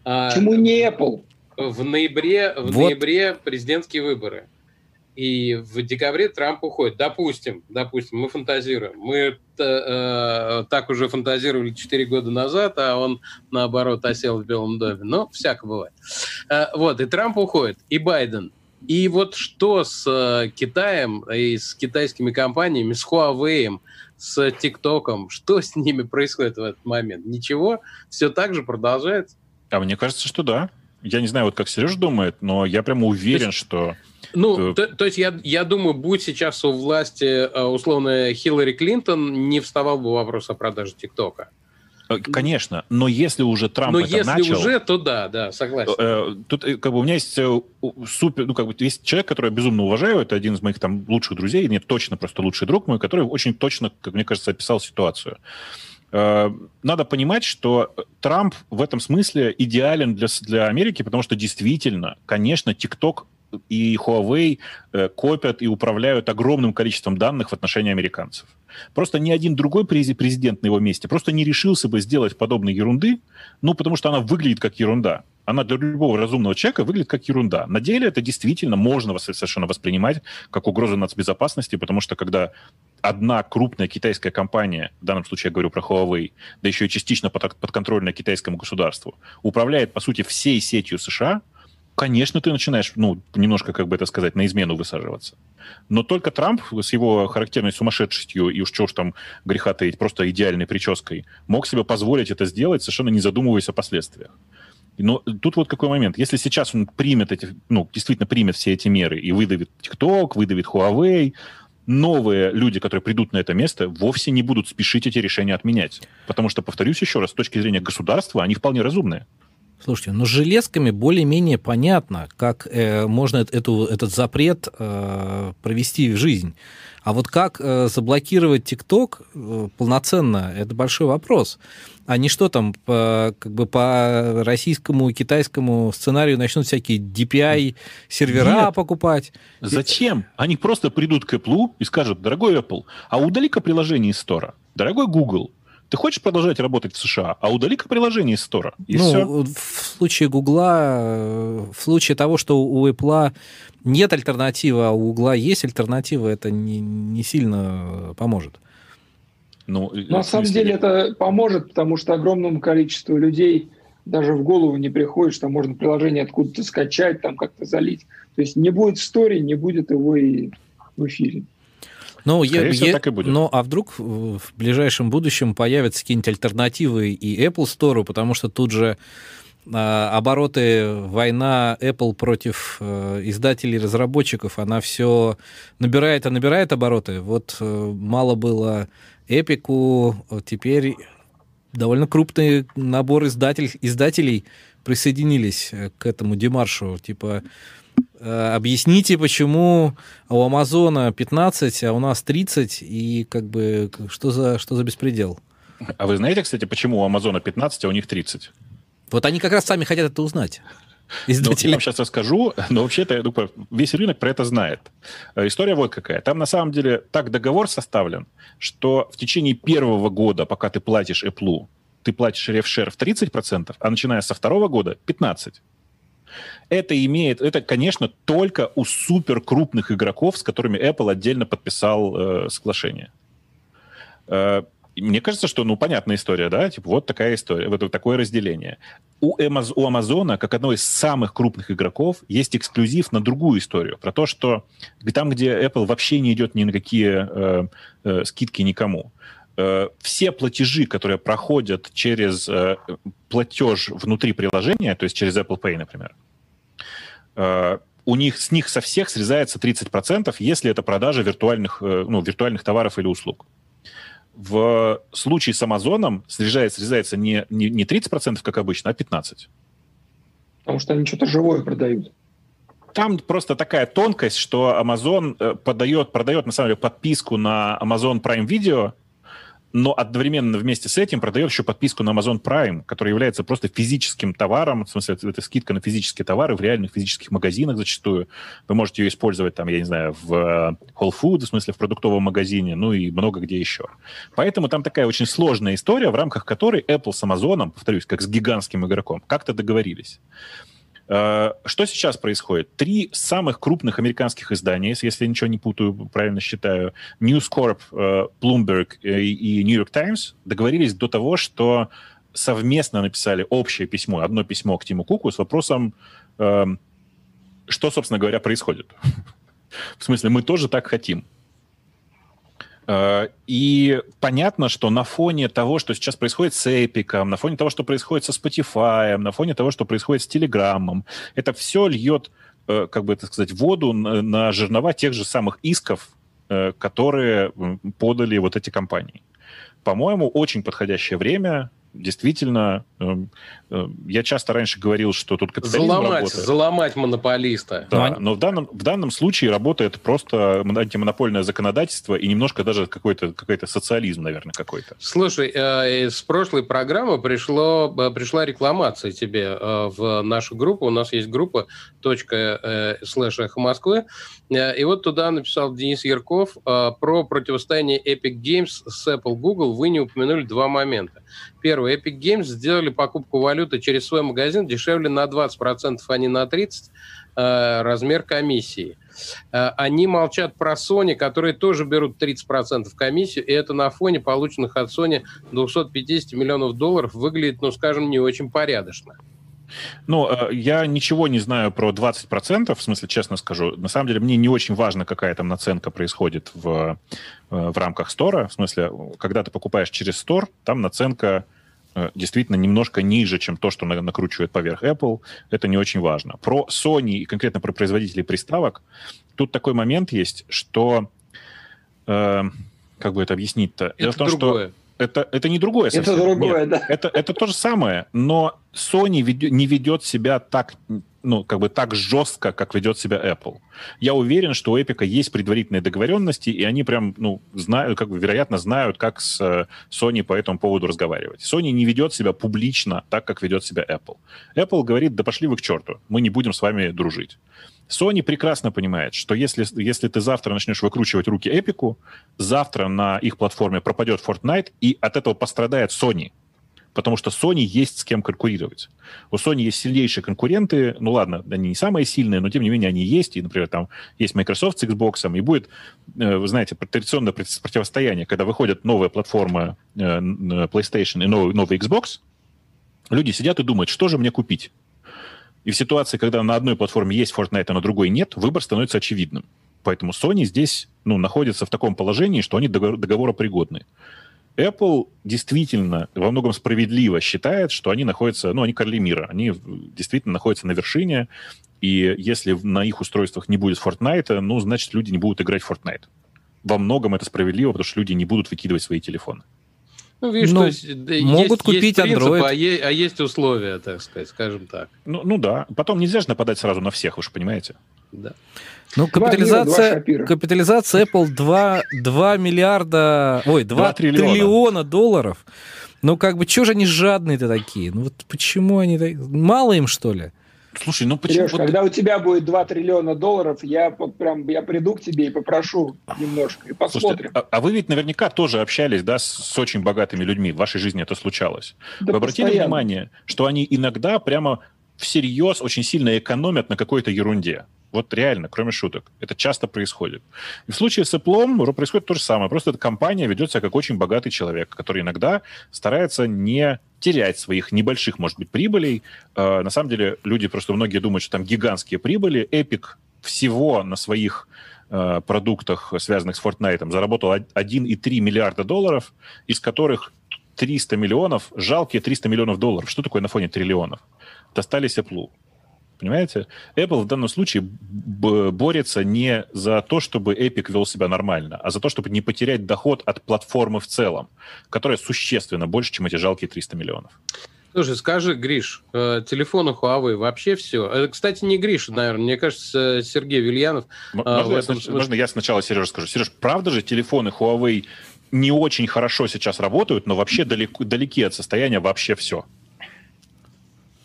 А, Почему не Apple? В ноябре, в вот. ноябре президентские выборы. И в декабре Трамп уходит. Допустим, допустим, мы фантазируем. Мы э, так уже фантазировали 4 года назад, а он, наоборот, осел в Белом доме. Но всяко бывает. Э, вот, и Трамп уходит, и Байден. И вот что с э, Китаем и с китайскими компаниями, с Huawei, с ТикТоком, что с ними происходит в этот момент? Ничего? Все так же продолжается? А мне кажется, что да. Я не знаю, вот как Сережа думает, но я прямо уверен, есть, что... Ну, то, то есть я, я думаю, будь сейчас у власти э, условно Хиллари Клинтон, не вставал бы вопрос о продаже ТикТока. Э, конечно, но если уже Трамп но это если начал... уже, то да, да, согласен. Э, тут как бы у меня есть супер, ну как бы есть человек, который я безумно уважаю, это один из моих там лучших друзей, нет, точно просто лучший друг мой, который очень точно, как мне кажется, описал ситуацию. Надо понимать, что Трамп в этом смысле идеален для, для Америки, потому что действительно, конечно, ТикТок и Huawei э, копят и управляют огромным количеством данных в отношении американцев. Просто ни один другой президент на его месте просто не решился бы сделать подобной ерунды, ну, потому что она выглядит как ерунда. Она для любого разумного человека выглядит как ерунда. На деле это действительно можно совершенно воспринимать как угрозу нацбезопасности, потому что когда одна крупная китайская компания, в данном случае я говорю про Huawei, да еще и частично подконтрольная китайскому государству, управляет, по сути, всей сетью США, конечно, ты начинаешь, ну, немножко, как бы это сказать, на измену высаживаться. Но только Трамп с его характерной сумасшедшестью и уж что уж там греха таить, просто идеальной прической, мог себе позволить это сделать, совершенно не задумываясь о последствиях. Но тут вот какой момент. Если сейчас он примет эти, ну, действительно примет все эти меры и выдавит TikTok, выдавит Huawei, новые люди, которые придут на это место, вовсе не будут спешить эти решения отменять. Потому что, повторюсь еще раз, с точки зрения государства, они вполне разумные. Слушайте, ну с железками более-менее понятно, как э, можно эту, этот запрет э, провести в жизнь. А вот как э, заблокировать ТикТок э, полноценно, это большой вопрос. Они что там, по, как бы по российскому и китайскому сценарию начнут всякие DPI-сервера Нет. покупать? Зачем? Они просто придут к Apple и скажут, дорогой Apple, а удали-ка приложение из стора. Дорогой Google, ты хочешь продолжать работать в США, а удали-ка приложение из стора. И ну, все. в случае Гугла, в случае того, что у Apple нет альтернативы, а у Гугла есть альтернатива, это не, не сильно поможет. Ну, На самом деле это поможет, потому что огромному количеству людей даже в голову не приходит, что можно приложение откуда-то скачать, там как-то залить. То есть не будет в сторе, не будет его и в эфире. Ну, Скорее е- всего, е- так и будет. Ну, а вдруг в ближайшем будущем появятся какие-нибудь альтернативы и Apple Store, потому что тут же а, обороты война Apple против э, издателей разработчиков, она все набирает и набирает обороты. Вот э, мало было Эпику, теперь довольно крупный набор издатель, издателей присоединились э, к этому демаршу. Типа, объясните, почему у Амазона 15, а у нас 30, и как бы что за, что за беспредел? А вы знаете, кстати, почему у Амазона 15, а у них 30? Вот они как раз сами хотят это узнать. Издатели. Ну, я вам сейчас расскажу, но вообще-то весь рынок про это знает. Э, история вот какая. Там на самом деле так договор составлен, что в течение первого года, пока ты платишь Apple, ты платишь рефшер в 30%, а начиная со второго года 15%. Это имеет, это, конечно, только у супер крупных игроков, с которыми Apple отдельно подписал э, соглашение. Э, мне кажется, что, ну, понятная история, да, типа вот такая история, вот такое разделение. У, Amaz- у Амазона, как одного из самых крупных игроков, есть эксклюзив на другую историю, про то, что там, где Apple вообще не идет ни на какие э, э, скидки никому, э, все платежи, которые проходят через э, платеж внутри приложения, то есть через Apple Pay, например, у них, с них со всех срезается 30%, если это продажа виртуальных, э, ну, виртуальных товаров или услуг. В случае с Амазоном срезается, срезается не, не, не 30%, как обычно, а 15%. Потому что они что-то живое продают. Там просто такая тонкость, что Amazon э, подает, продает, на самом деле, подписку на Amazon Prime Video, но одновременно вместе с этим продает еще подписку на Amazon Prime, которая является просто физическим товаром, в смысле, это скидка на физические товары в реальных физических магазинах зачастую. Вы можете ее использовать там, я не знаю, в э, Whole Foods, в смысле, в продуктовом магазине, ну и много где еще. Поэтому там такая очень сложная история, в рамках которой Apple с Amazon, повторюсь, как с гигантским игроком, как-то договорились. Э, что сейчас происходит? Три самых крупных американских издания, если я ничего не путаю, правильно считаю, News Corp, э, Bloomberg и New York Times договорились до того, что совместно написали общее письмо, одно письмо к Тиму Куку с вопросом, эм, что, собственно говоря, происходит. В смысле, мы тоже так хотим. Э, и понятно, что на фоне того, что сейчас происходит с Эпиком, на фоне того, что происходит со Spotify, на фоне того, что происходит с Телеграмом, это все льет, э, как бы это сказать, воду на жернова тех же самых исков, э, которые подали вот эти компании. По-моему, очень подходящее время действительно, эм, э, я часто раньше говорил, что тут капитализм заломать, работает. Заломать монополиста. Да, но, но в, данном, в данном случае работает просто антимонопольное законодательство и немножко даже какой-то какой-то социализм, наверное, какой-то. Слушай, э, с прошлой программы пришло, э, пришла рекламация тебе э, в нашу группу. У нас есть группа точка слэш эхо Москвы. И вот туда написал Денис Ярков про противостояние Epic Games с Apple Google. Вы не упомянули два момента. Первое, Epic Games сделали покупку валюты через свой магазин дешевле на 20%, а не на 30% э, размер комиссии. Э, они молчат про Sony, которые тоже берут 30% комиссию, и это на фоне полученных от Sony 250 миллионов долларов выглядит, ну, скажем, не очень порядочно. Ну, э, я ничего не знаю про 20%, в смысле, честно скажу. На самом деле, мне не очень важно, какая там наценка происходит в, в рамках стора. В смысле, когда ты покупаешь через стор, там наценка действительно немножко ниже, чем то, что накручивает поверх Apple. Это не очень важно. Про Sony и конкретно про производителей приставок, тут такой момент есть, что... Э, как бы это объяснить-то? Это Дело в том, другое. что это, это не другое совсем. Это другое, Нет, да. Это, это то же самое, но Sony ведет, не ведет себя так, ну, как бы так жестко, как ведет себя Apple. Я уверен, что у Epic есть предварительные договоренности, и они прям, ну, знают, как бы, вероятно, знают, как с э, Sony по этому поводу разговаривать. Sony не ведет себя публично так, как ведет себя Apple. Apple говорит, да пошли вы к черту, мы не будем с вами дружить. Sony прекрасно понимает, что если, если ты завтра начнешь выкручивать руки Эпику, завтра на их платформе пропадет Fortnite, и от этого пострадает Sony. Потому что Sony есть с кем конкурировать. У Sony есть сильнейшие конкуренты. Ну ладно, они не самые сильные, но тем не менее они есть. И, например, там есть Microsoft с Xbox, и будет, э, вы знаете, традиционное противостояние, когда выходит новая платформа э, PlayStation и новый, новый Xbox, люди сидят и думают, что же мне купить. И в ситуации, когда на одной платформе есть Fortnite, а на другой нет, выбор становится очевидным. Поэтому Sony здесь ну, находится в таком положении, что они договор, договоропригодны. Apple действительно во многом справедливо считает, что они находятся, ну, они короли мира, они действительно находятся на вершине, и если на их устройствах не будет Fortnite, ну, значит, люди не будут играть в Fortnite. Во многом это справедливо, потому что люди не будут выкидывать свои телефоны. Ну, видишь, ну, то есть, могут есть, купить есть принцип, Android. А, е- а есть условия, так сказать, скажем так. Ну, ну да. Потом нельзя же нападать сразу на всех, вы же понимаете. Да. Ну, капитализация, капитализация Apple 2, 2 миллиарда, ой, 2, 2 триллиона. триллиона долларов. Ну, как бы, чего же они жадные-то такие? Ну, вот почему они... Мало им, что ли? Слушай, ну почему... Сереж, вот... когда у тебя будет 2 триллиона долларов, я вот прям я приду к тебе и попрошу немножко, и посмотрим. Слушайте, а, а вы ведь наверняка тоже общались, да, с, с очень богатыми людьми. В вашей жизни это случалось. Да вы обратили постоянно. внимание, что они иногда прямо всерьез очень сильно экономят на какой-то ерунде. Вот реально, кроме шуток. Это часто происходит. И в случае с Apple происходит то же самое. Просто эта компания ведет себя как очень богатый человек, который иногда старается не терять своих небольших, может быть, прибылей. Э, на самом деле люди просто многие думают, что там гигантские прибыли. Epic всего на своих э, продуктах, связанных с Fortnite, заработал 1,3 миллиарда долларов, из которых 300 миллионов, жалкие 300 миллионов долларов. Что такое на фоне триллионов? Достались Apple. Понимаете? Apple в данном случае борется не за то, чтобы Epic вел себя нормально, а за то, чтобы не потерять доход от платформы в целом, которая существенно больше, чем эти жалкие 300 миллионов. Слушай, скажи, Гриш, э, телефоны Huawei вообще все. Это, кстати, не Гриш, наверное, мне кажется, Сергей Вильянов. Можно, э, я, этом... можно я сначала Сереже скажу? Сереж, правда же телефоны Huawei не очень хорошо сейчас работают, но вообще далеко, далеки от состояния вообще все?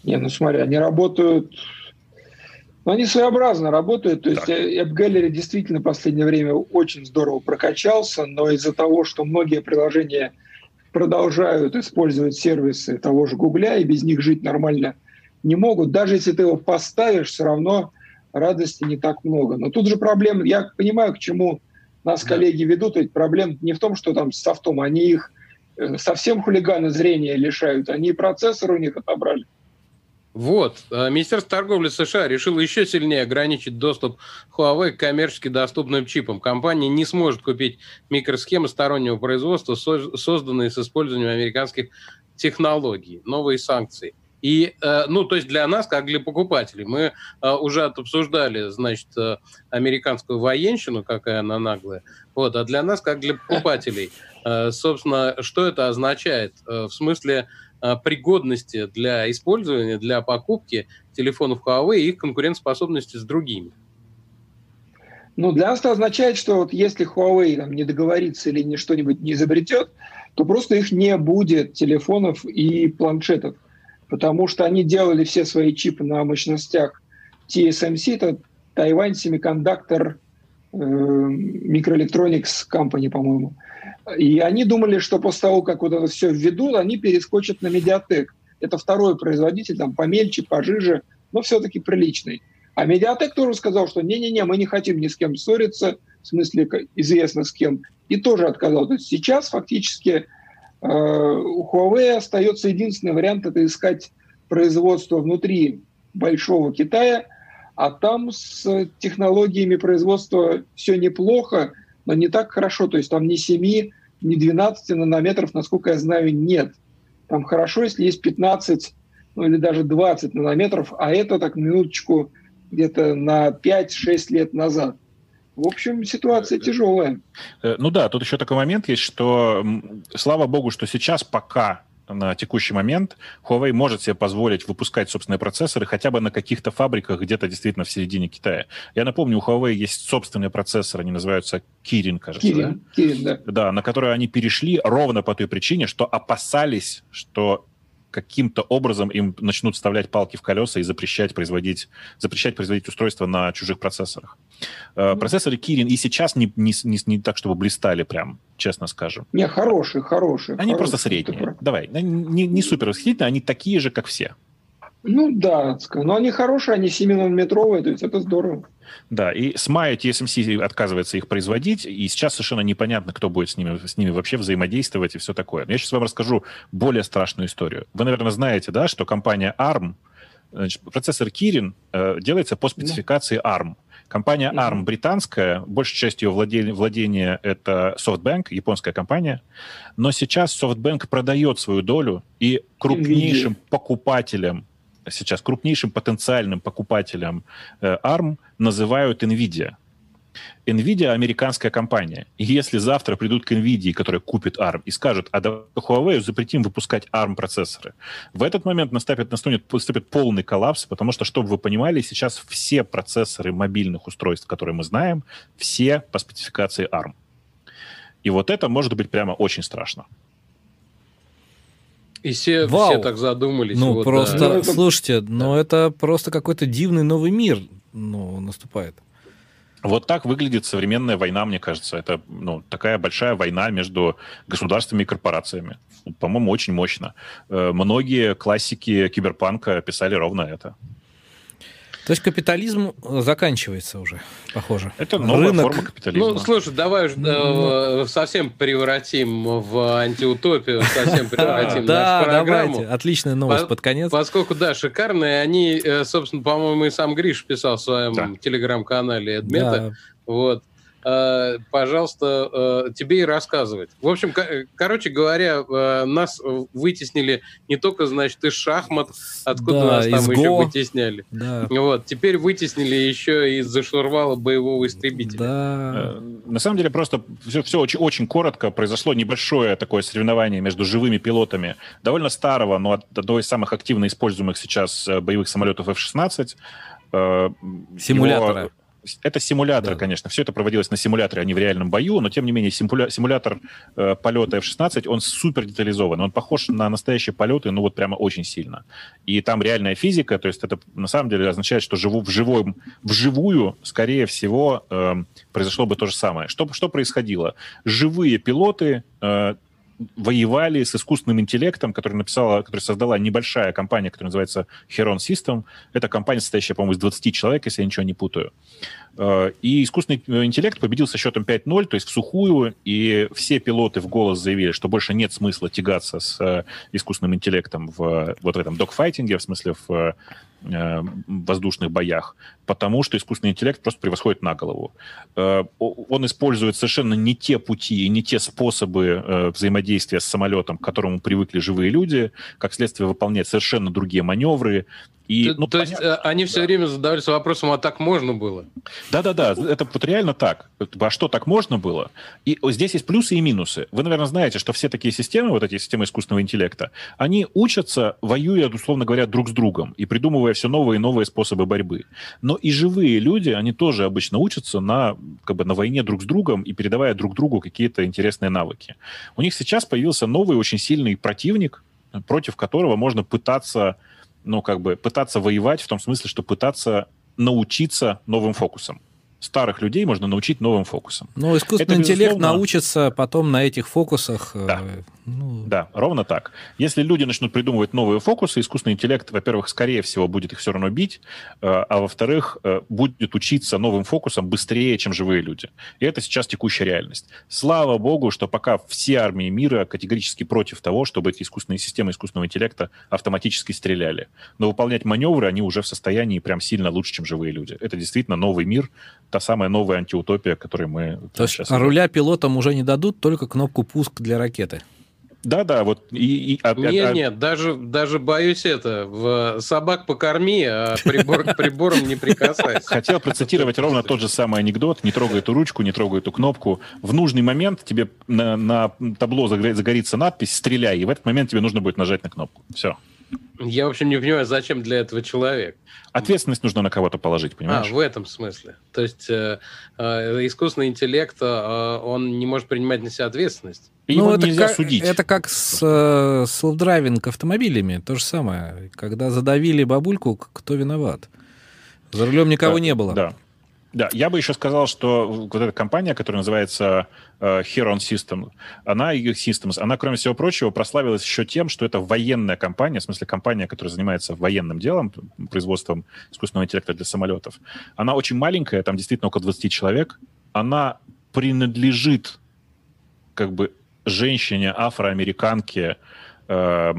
Не, ну смотри, они работают но они своеобразно работают. То есть App Gallery действительно в последнее время очень здорово прокачался, но из-за того, что многие приложения продолжают использовать сервисы того же Гугля, и без них жить нормально не могут. Даже если ты его поставишь, все равно радости не так много. Но тут же проблема, я понимаю, к чему нас да. коллеги ведут, ведь проблема не в том, что там с софтом, они их э, совсем хулиганы зрения лишают, они процессор у них отобрали. Вот. Э, Министерство торговли США решило еще сильнее ограничить доступ Huawei к коммерчески доступным чипам. Компания не сможет купить микросхемы стороннего производства, созданные с использованием американских технологий. Новые санкции. И, э, ну, то есть для нас, как для покупателей, мы э, уже обсуждали, значит, американскую военщину, какая она наглая, вот, а для нас, как для покупателей, собственно, что это означает? В смысле, Э, пригодности для использования, для покупки телефонов Huawei и их конкурентоспособности с другими? Ну, для нас это означает, что вот если Huawei там, не договорится или не что-нибудь не изобретет, то просто их не будет телефонов и планшетов, потому что они делали все свои чипы на мощностях TSMC, это Тайвань Semiconductor э, Microelectronics Company, по-моему. И они думали, что после того, как вот это все введут, они перескочат на Медиатек. Это второй производитель, там помельче, пожиже, но все-таки приличный. А Медиатек тоже сказал, что не-не-не, мы не хотим ни с кем ссориться, в смысле известно с кем, и тоже отказал. То есть сейчас фактически э, у Huawei остается единственный вариант – это искать производство внутри большого Китая, а там с технологиями производства все неплохо, но не так хорошо. То есть там ни 7, ни 12 нанометров, насколько я знаю, нет. Там хорошо, если есть 15, ну или даже 20 нанометров, а это так минуточку где-то на 5-6 лет назад. В общем, ситуация тяжелая. Э, ну да, тут еще такой момент есть, что слава богу, что сейчас пока на текущий момент Huawei может себе позволить выпускать собственные процессоры хотя бы на каких-то фабриках где-то действительно в середине Китая. Я напомню, у Huawei есть собственные процессоры, они называются Kirin, кажется, Kirin, да? Kirin, да. Да, на которые они перешли ровно по той причине, что опасались, что каким-то образом им начнут вставлять палки в колеса и запрещать производить, запрещать производить устройства на чужих процессорах. Mm-hmm. Процессоры Kirin и сейчас не, не, не, не так, чтобы блистали прям, честно скажем. Не, хорошие, хорошие. Они хорошие, просто средние. Давай, не, не супер восхитительные, они такие же, как все. Ну да, но они хорошие, они 7-нанометровые, то есть это здорово. Да, и с мая TSMC отказывается их производить, и сейчас совершенно непонятно, кто будет с ними, с ними вообще взаимодействовать и все такое. Но я сейчас вам расскажу более страшную историю. Вы, наверное, знаете, да, что компания ARM, значит, процессор Kirin э, делается по спецификации ARM. Компания ARM британская, большая часть ее владения, владения это SoftBank, японская компания, но сейчас SoftBank продает свою долю и крупнейшим покупателем сейчас крупнейшим потенциальным покупателем э, ARM называют NVIDIA. NVIDIA – американская компания. И если завтра придут к NVIDIA, которая купит ARM, и скажут, а давай Huawei запретим выпускать ARM-процессоры, в этот момент наступит, наступит, наступит полный коллапс, потому что, чтобы вы понимали, сейчас все процессоры мобильных устройств, которые мы знаем, все по спецификации ARM. И вот это может быть прямо очень страшно. И все, Вау. все так задумались. Ну, вот, просто, да. слушайте, да. ну это просто какой-то дивный новый мир ну, наступает. Вот так выглядит современная война, мне кажется. Это ну, такая большая война между государствами и корпорациями. По-моему, очень мощно. Э, многие классики киберпанка писали ровно это. То есть капитализм э, заканчивается уже, похоже. Это новая Рынок... форма капитализма. Ну, слушай, давай уж ну, э, совсем превратим в антиутопию, совсем превратим нашу программу. давайте. Отличная новость под конец. Поскольку, да, шикарные, они, э, собственно, по-моему, и сам Гриш писал в своем телеграм-канале Эдмета. Вот. Э, пожалуйста, э, тебе и рассказывать. В общем, короче говоря, э, нас вытеснили не только, значит, из шахмат, откуда да, нас там еще Го. вытесняли. Да. Вот, теперь вытеснили еще из-за штурвала боевого истребителя. Да. На самом деле, просто все, все очень, очень коротко. Произошло небольшое такое соревнование между живыми пилотами довольно старого, но одного из самых активно используемых сейчас боевых самолетов F-16. Симулятора. Его это симулятор, да. конечно. Все это проводилось на симуляторе, а не в реальном бою, но тем не менее симуля... симулятор э, полета F-16, он супер детализован. Он похож на настоящие полеты, ну вот прямо очень сильно. И там реальная физика, то есть это на самом деле означает, что живу, в живом, вживую, скорее всего, э, произошло бы то же самое. Что, что происходило? Живые пилоты э, воевали с искусственным интеллектом, который написала, который создала небольшая компания, которая называется Heron System. Это компания, состоящая, по-моему, из 20 человек, если я ничего не путаю. Э, и искусственный интеллект победил со счетом 5-0, то есть в сухую, и все пилоты в голос заявили, что больше нет смысла тягаться с э, искусственным интеллектом в вот в этом докфайтинге, в смысле в Э, воздушных боях, потому что искусственный интеллект просто превосходит на голову. Э, он использует совершенно не те пути и не те способы э, взаимодействия с самолетом, к которому привыкли живые люди, как следствие выполняет совершенно другие маневры, и, то, ну, то есть они все да. время задавались вопросом, а так можно было? Да-да-да, это вот реально так. А что так можно было? И здесь есть плюсы и минусы. Вы, наверное, знаете, что все такие системы, вот эти системы искусственного интеллекта, они учатся, воюя, условно говоря, друг с другом и придумывая все новые и новые способы борьбы. Но и живые люди, они тоже обычно учатся на, как бы, на войне друг с другом и передавая друг другу какие-то интересные навыки. У них сейчас появился новый очень сильный противник, против которого можно пытаться ну, как бы пытаться воевать в том смысле, что пытаться научиться новым фокусам старых людей можно научить новым фокусам. Ну, искусственный Это, интеллект безусловно... научится потом на этих фокусах. Э, да. Ну... да, ровно так. Если люди начнут придумывать новые фокусы, искусственный интеллект, во-первых, скорее всего, будет их все равно бить, э, а во-вторых, э, будет учиться новым фокусам быстрее, чем живые люди. И это сейчас текущая реальность. Слава богу, что пока все армии мира категорически против того, чтобы эти искусственные системы искусственного интеллекта автоматически стреляли. Но выполнять маневры они уже в состоянии прям сильно лучше, чем живые люди. Это действительно новый мир, та самая новая антиутопия, которой мы То есть сейчас... руля пилотам уже не дадут, только кнопку «пуск» для ракеты? Да-да, вот и... и а, нет, а... нет, даже, даже боюсь это, в собак покорми, а прибор к приборам не прикасайся. Хотел процитировать ровно тот же самый анекдот. Не трогай эту ручку, не трогай эту кнопку. В нужный момент тебе на, на табло загорится надпись «Стреляй», и в этот момент тебе нужно будет нажать на кнопку. Все. Я, в общем, не понимаю, зачем для этого человек. Ответственность нужно на кого-то положить, понимаешь? А, в этом смысле. То есть э, э, искусственный интеллект, э, он не может принимать на себя ответственность. И ну, это нельзя как, судить. Это как с э, self-driving автомобилями. То же самое. Когда задавили бабульку, кто виноват? За рулем никого да, не было. Да. Да, я бы еще сказал, что вот эта компания, которая называется э, Heron System, она, Systems, она, кроме всего прочего, прославилась еще тем, что это военная компания, в смысле компания, которая занимается военным делом, производством искусственного интеллекта для самолетов. Она очень маленькая, там действительно около 20 человек. Она принадлежит как бы женщине, афроамериканке, э,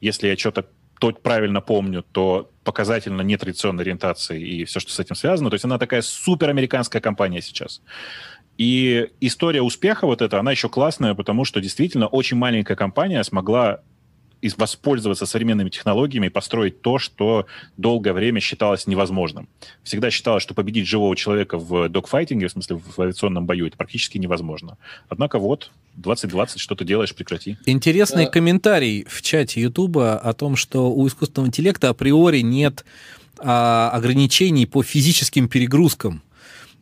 если я что-то то правильно помню, то показательно нетрадиционной ориентации и все, что с этим связано. То есть она такая суперамериканская компания сейчас. И история успеха вот эта, она еще классная, потому что действительно очень маленькая компания смогла воспользоваться современными технологиями и построить то, что долгое время считалось невозможным. Всегда считалось, что победить живого человека в докфайтинге, в смысле в авиационном бою, это практически невозможно. Однако вот, 2020, что ты делаешь, прекрати. Интересный да. комментарий в чате Ютуба о том, что у искусственного интеллекта априори нет а, ограничений по физическим перегрузкам.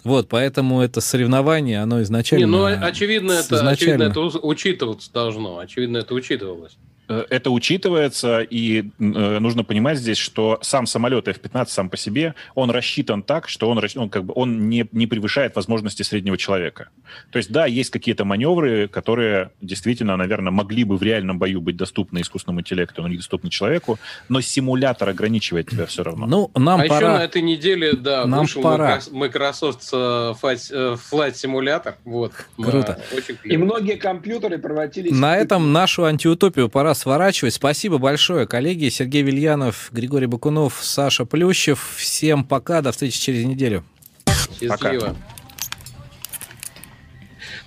Вот, поэтому это соревнование, оно изначально... Не, ну, очевидно, это, изначально... очевидно, это учитываться должно. Очевидно, это учитывалось. Э, это учитывается, и э, нужно понимать здесь, что сам самолет F-15 сам по себе, он рассчитан так, что он, он, как бы, он не, не превышает возможности среднего человека. То есть, да, есть какие-то маневры, которые действительно, наверное, могли бы в реальном бою быть доступны искусственному интеллекту, но недоступны человеку, но симулятор ограничивает тебя все равно. Ну, нам а пора... еще на этой неделе, да, нам вышел пора. Microsoft э, Flight Simulator. Вот. Круто. Очень и многие компьютеры превратились... На этом нашу антиутопию пора сворачивать. Спасибо большое, коллеги. Сергей Вильянов, Григорий Бакунов, Саша Плющев. Всем пока, до встречи через неделю. Счастливо. Пока.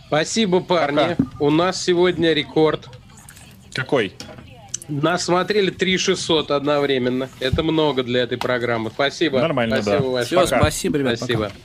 Спасибо, парни. Пока. У нас сегодня рекорд. Какой? Нас смотрели 3600 одновременно. Это много для этой программы. Спасибо. Нормально, спасибо, да. Все, спасибо, ребят. Спасибо. Пока.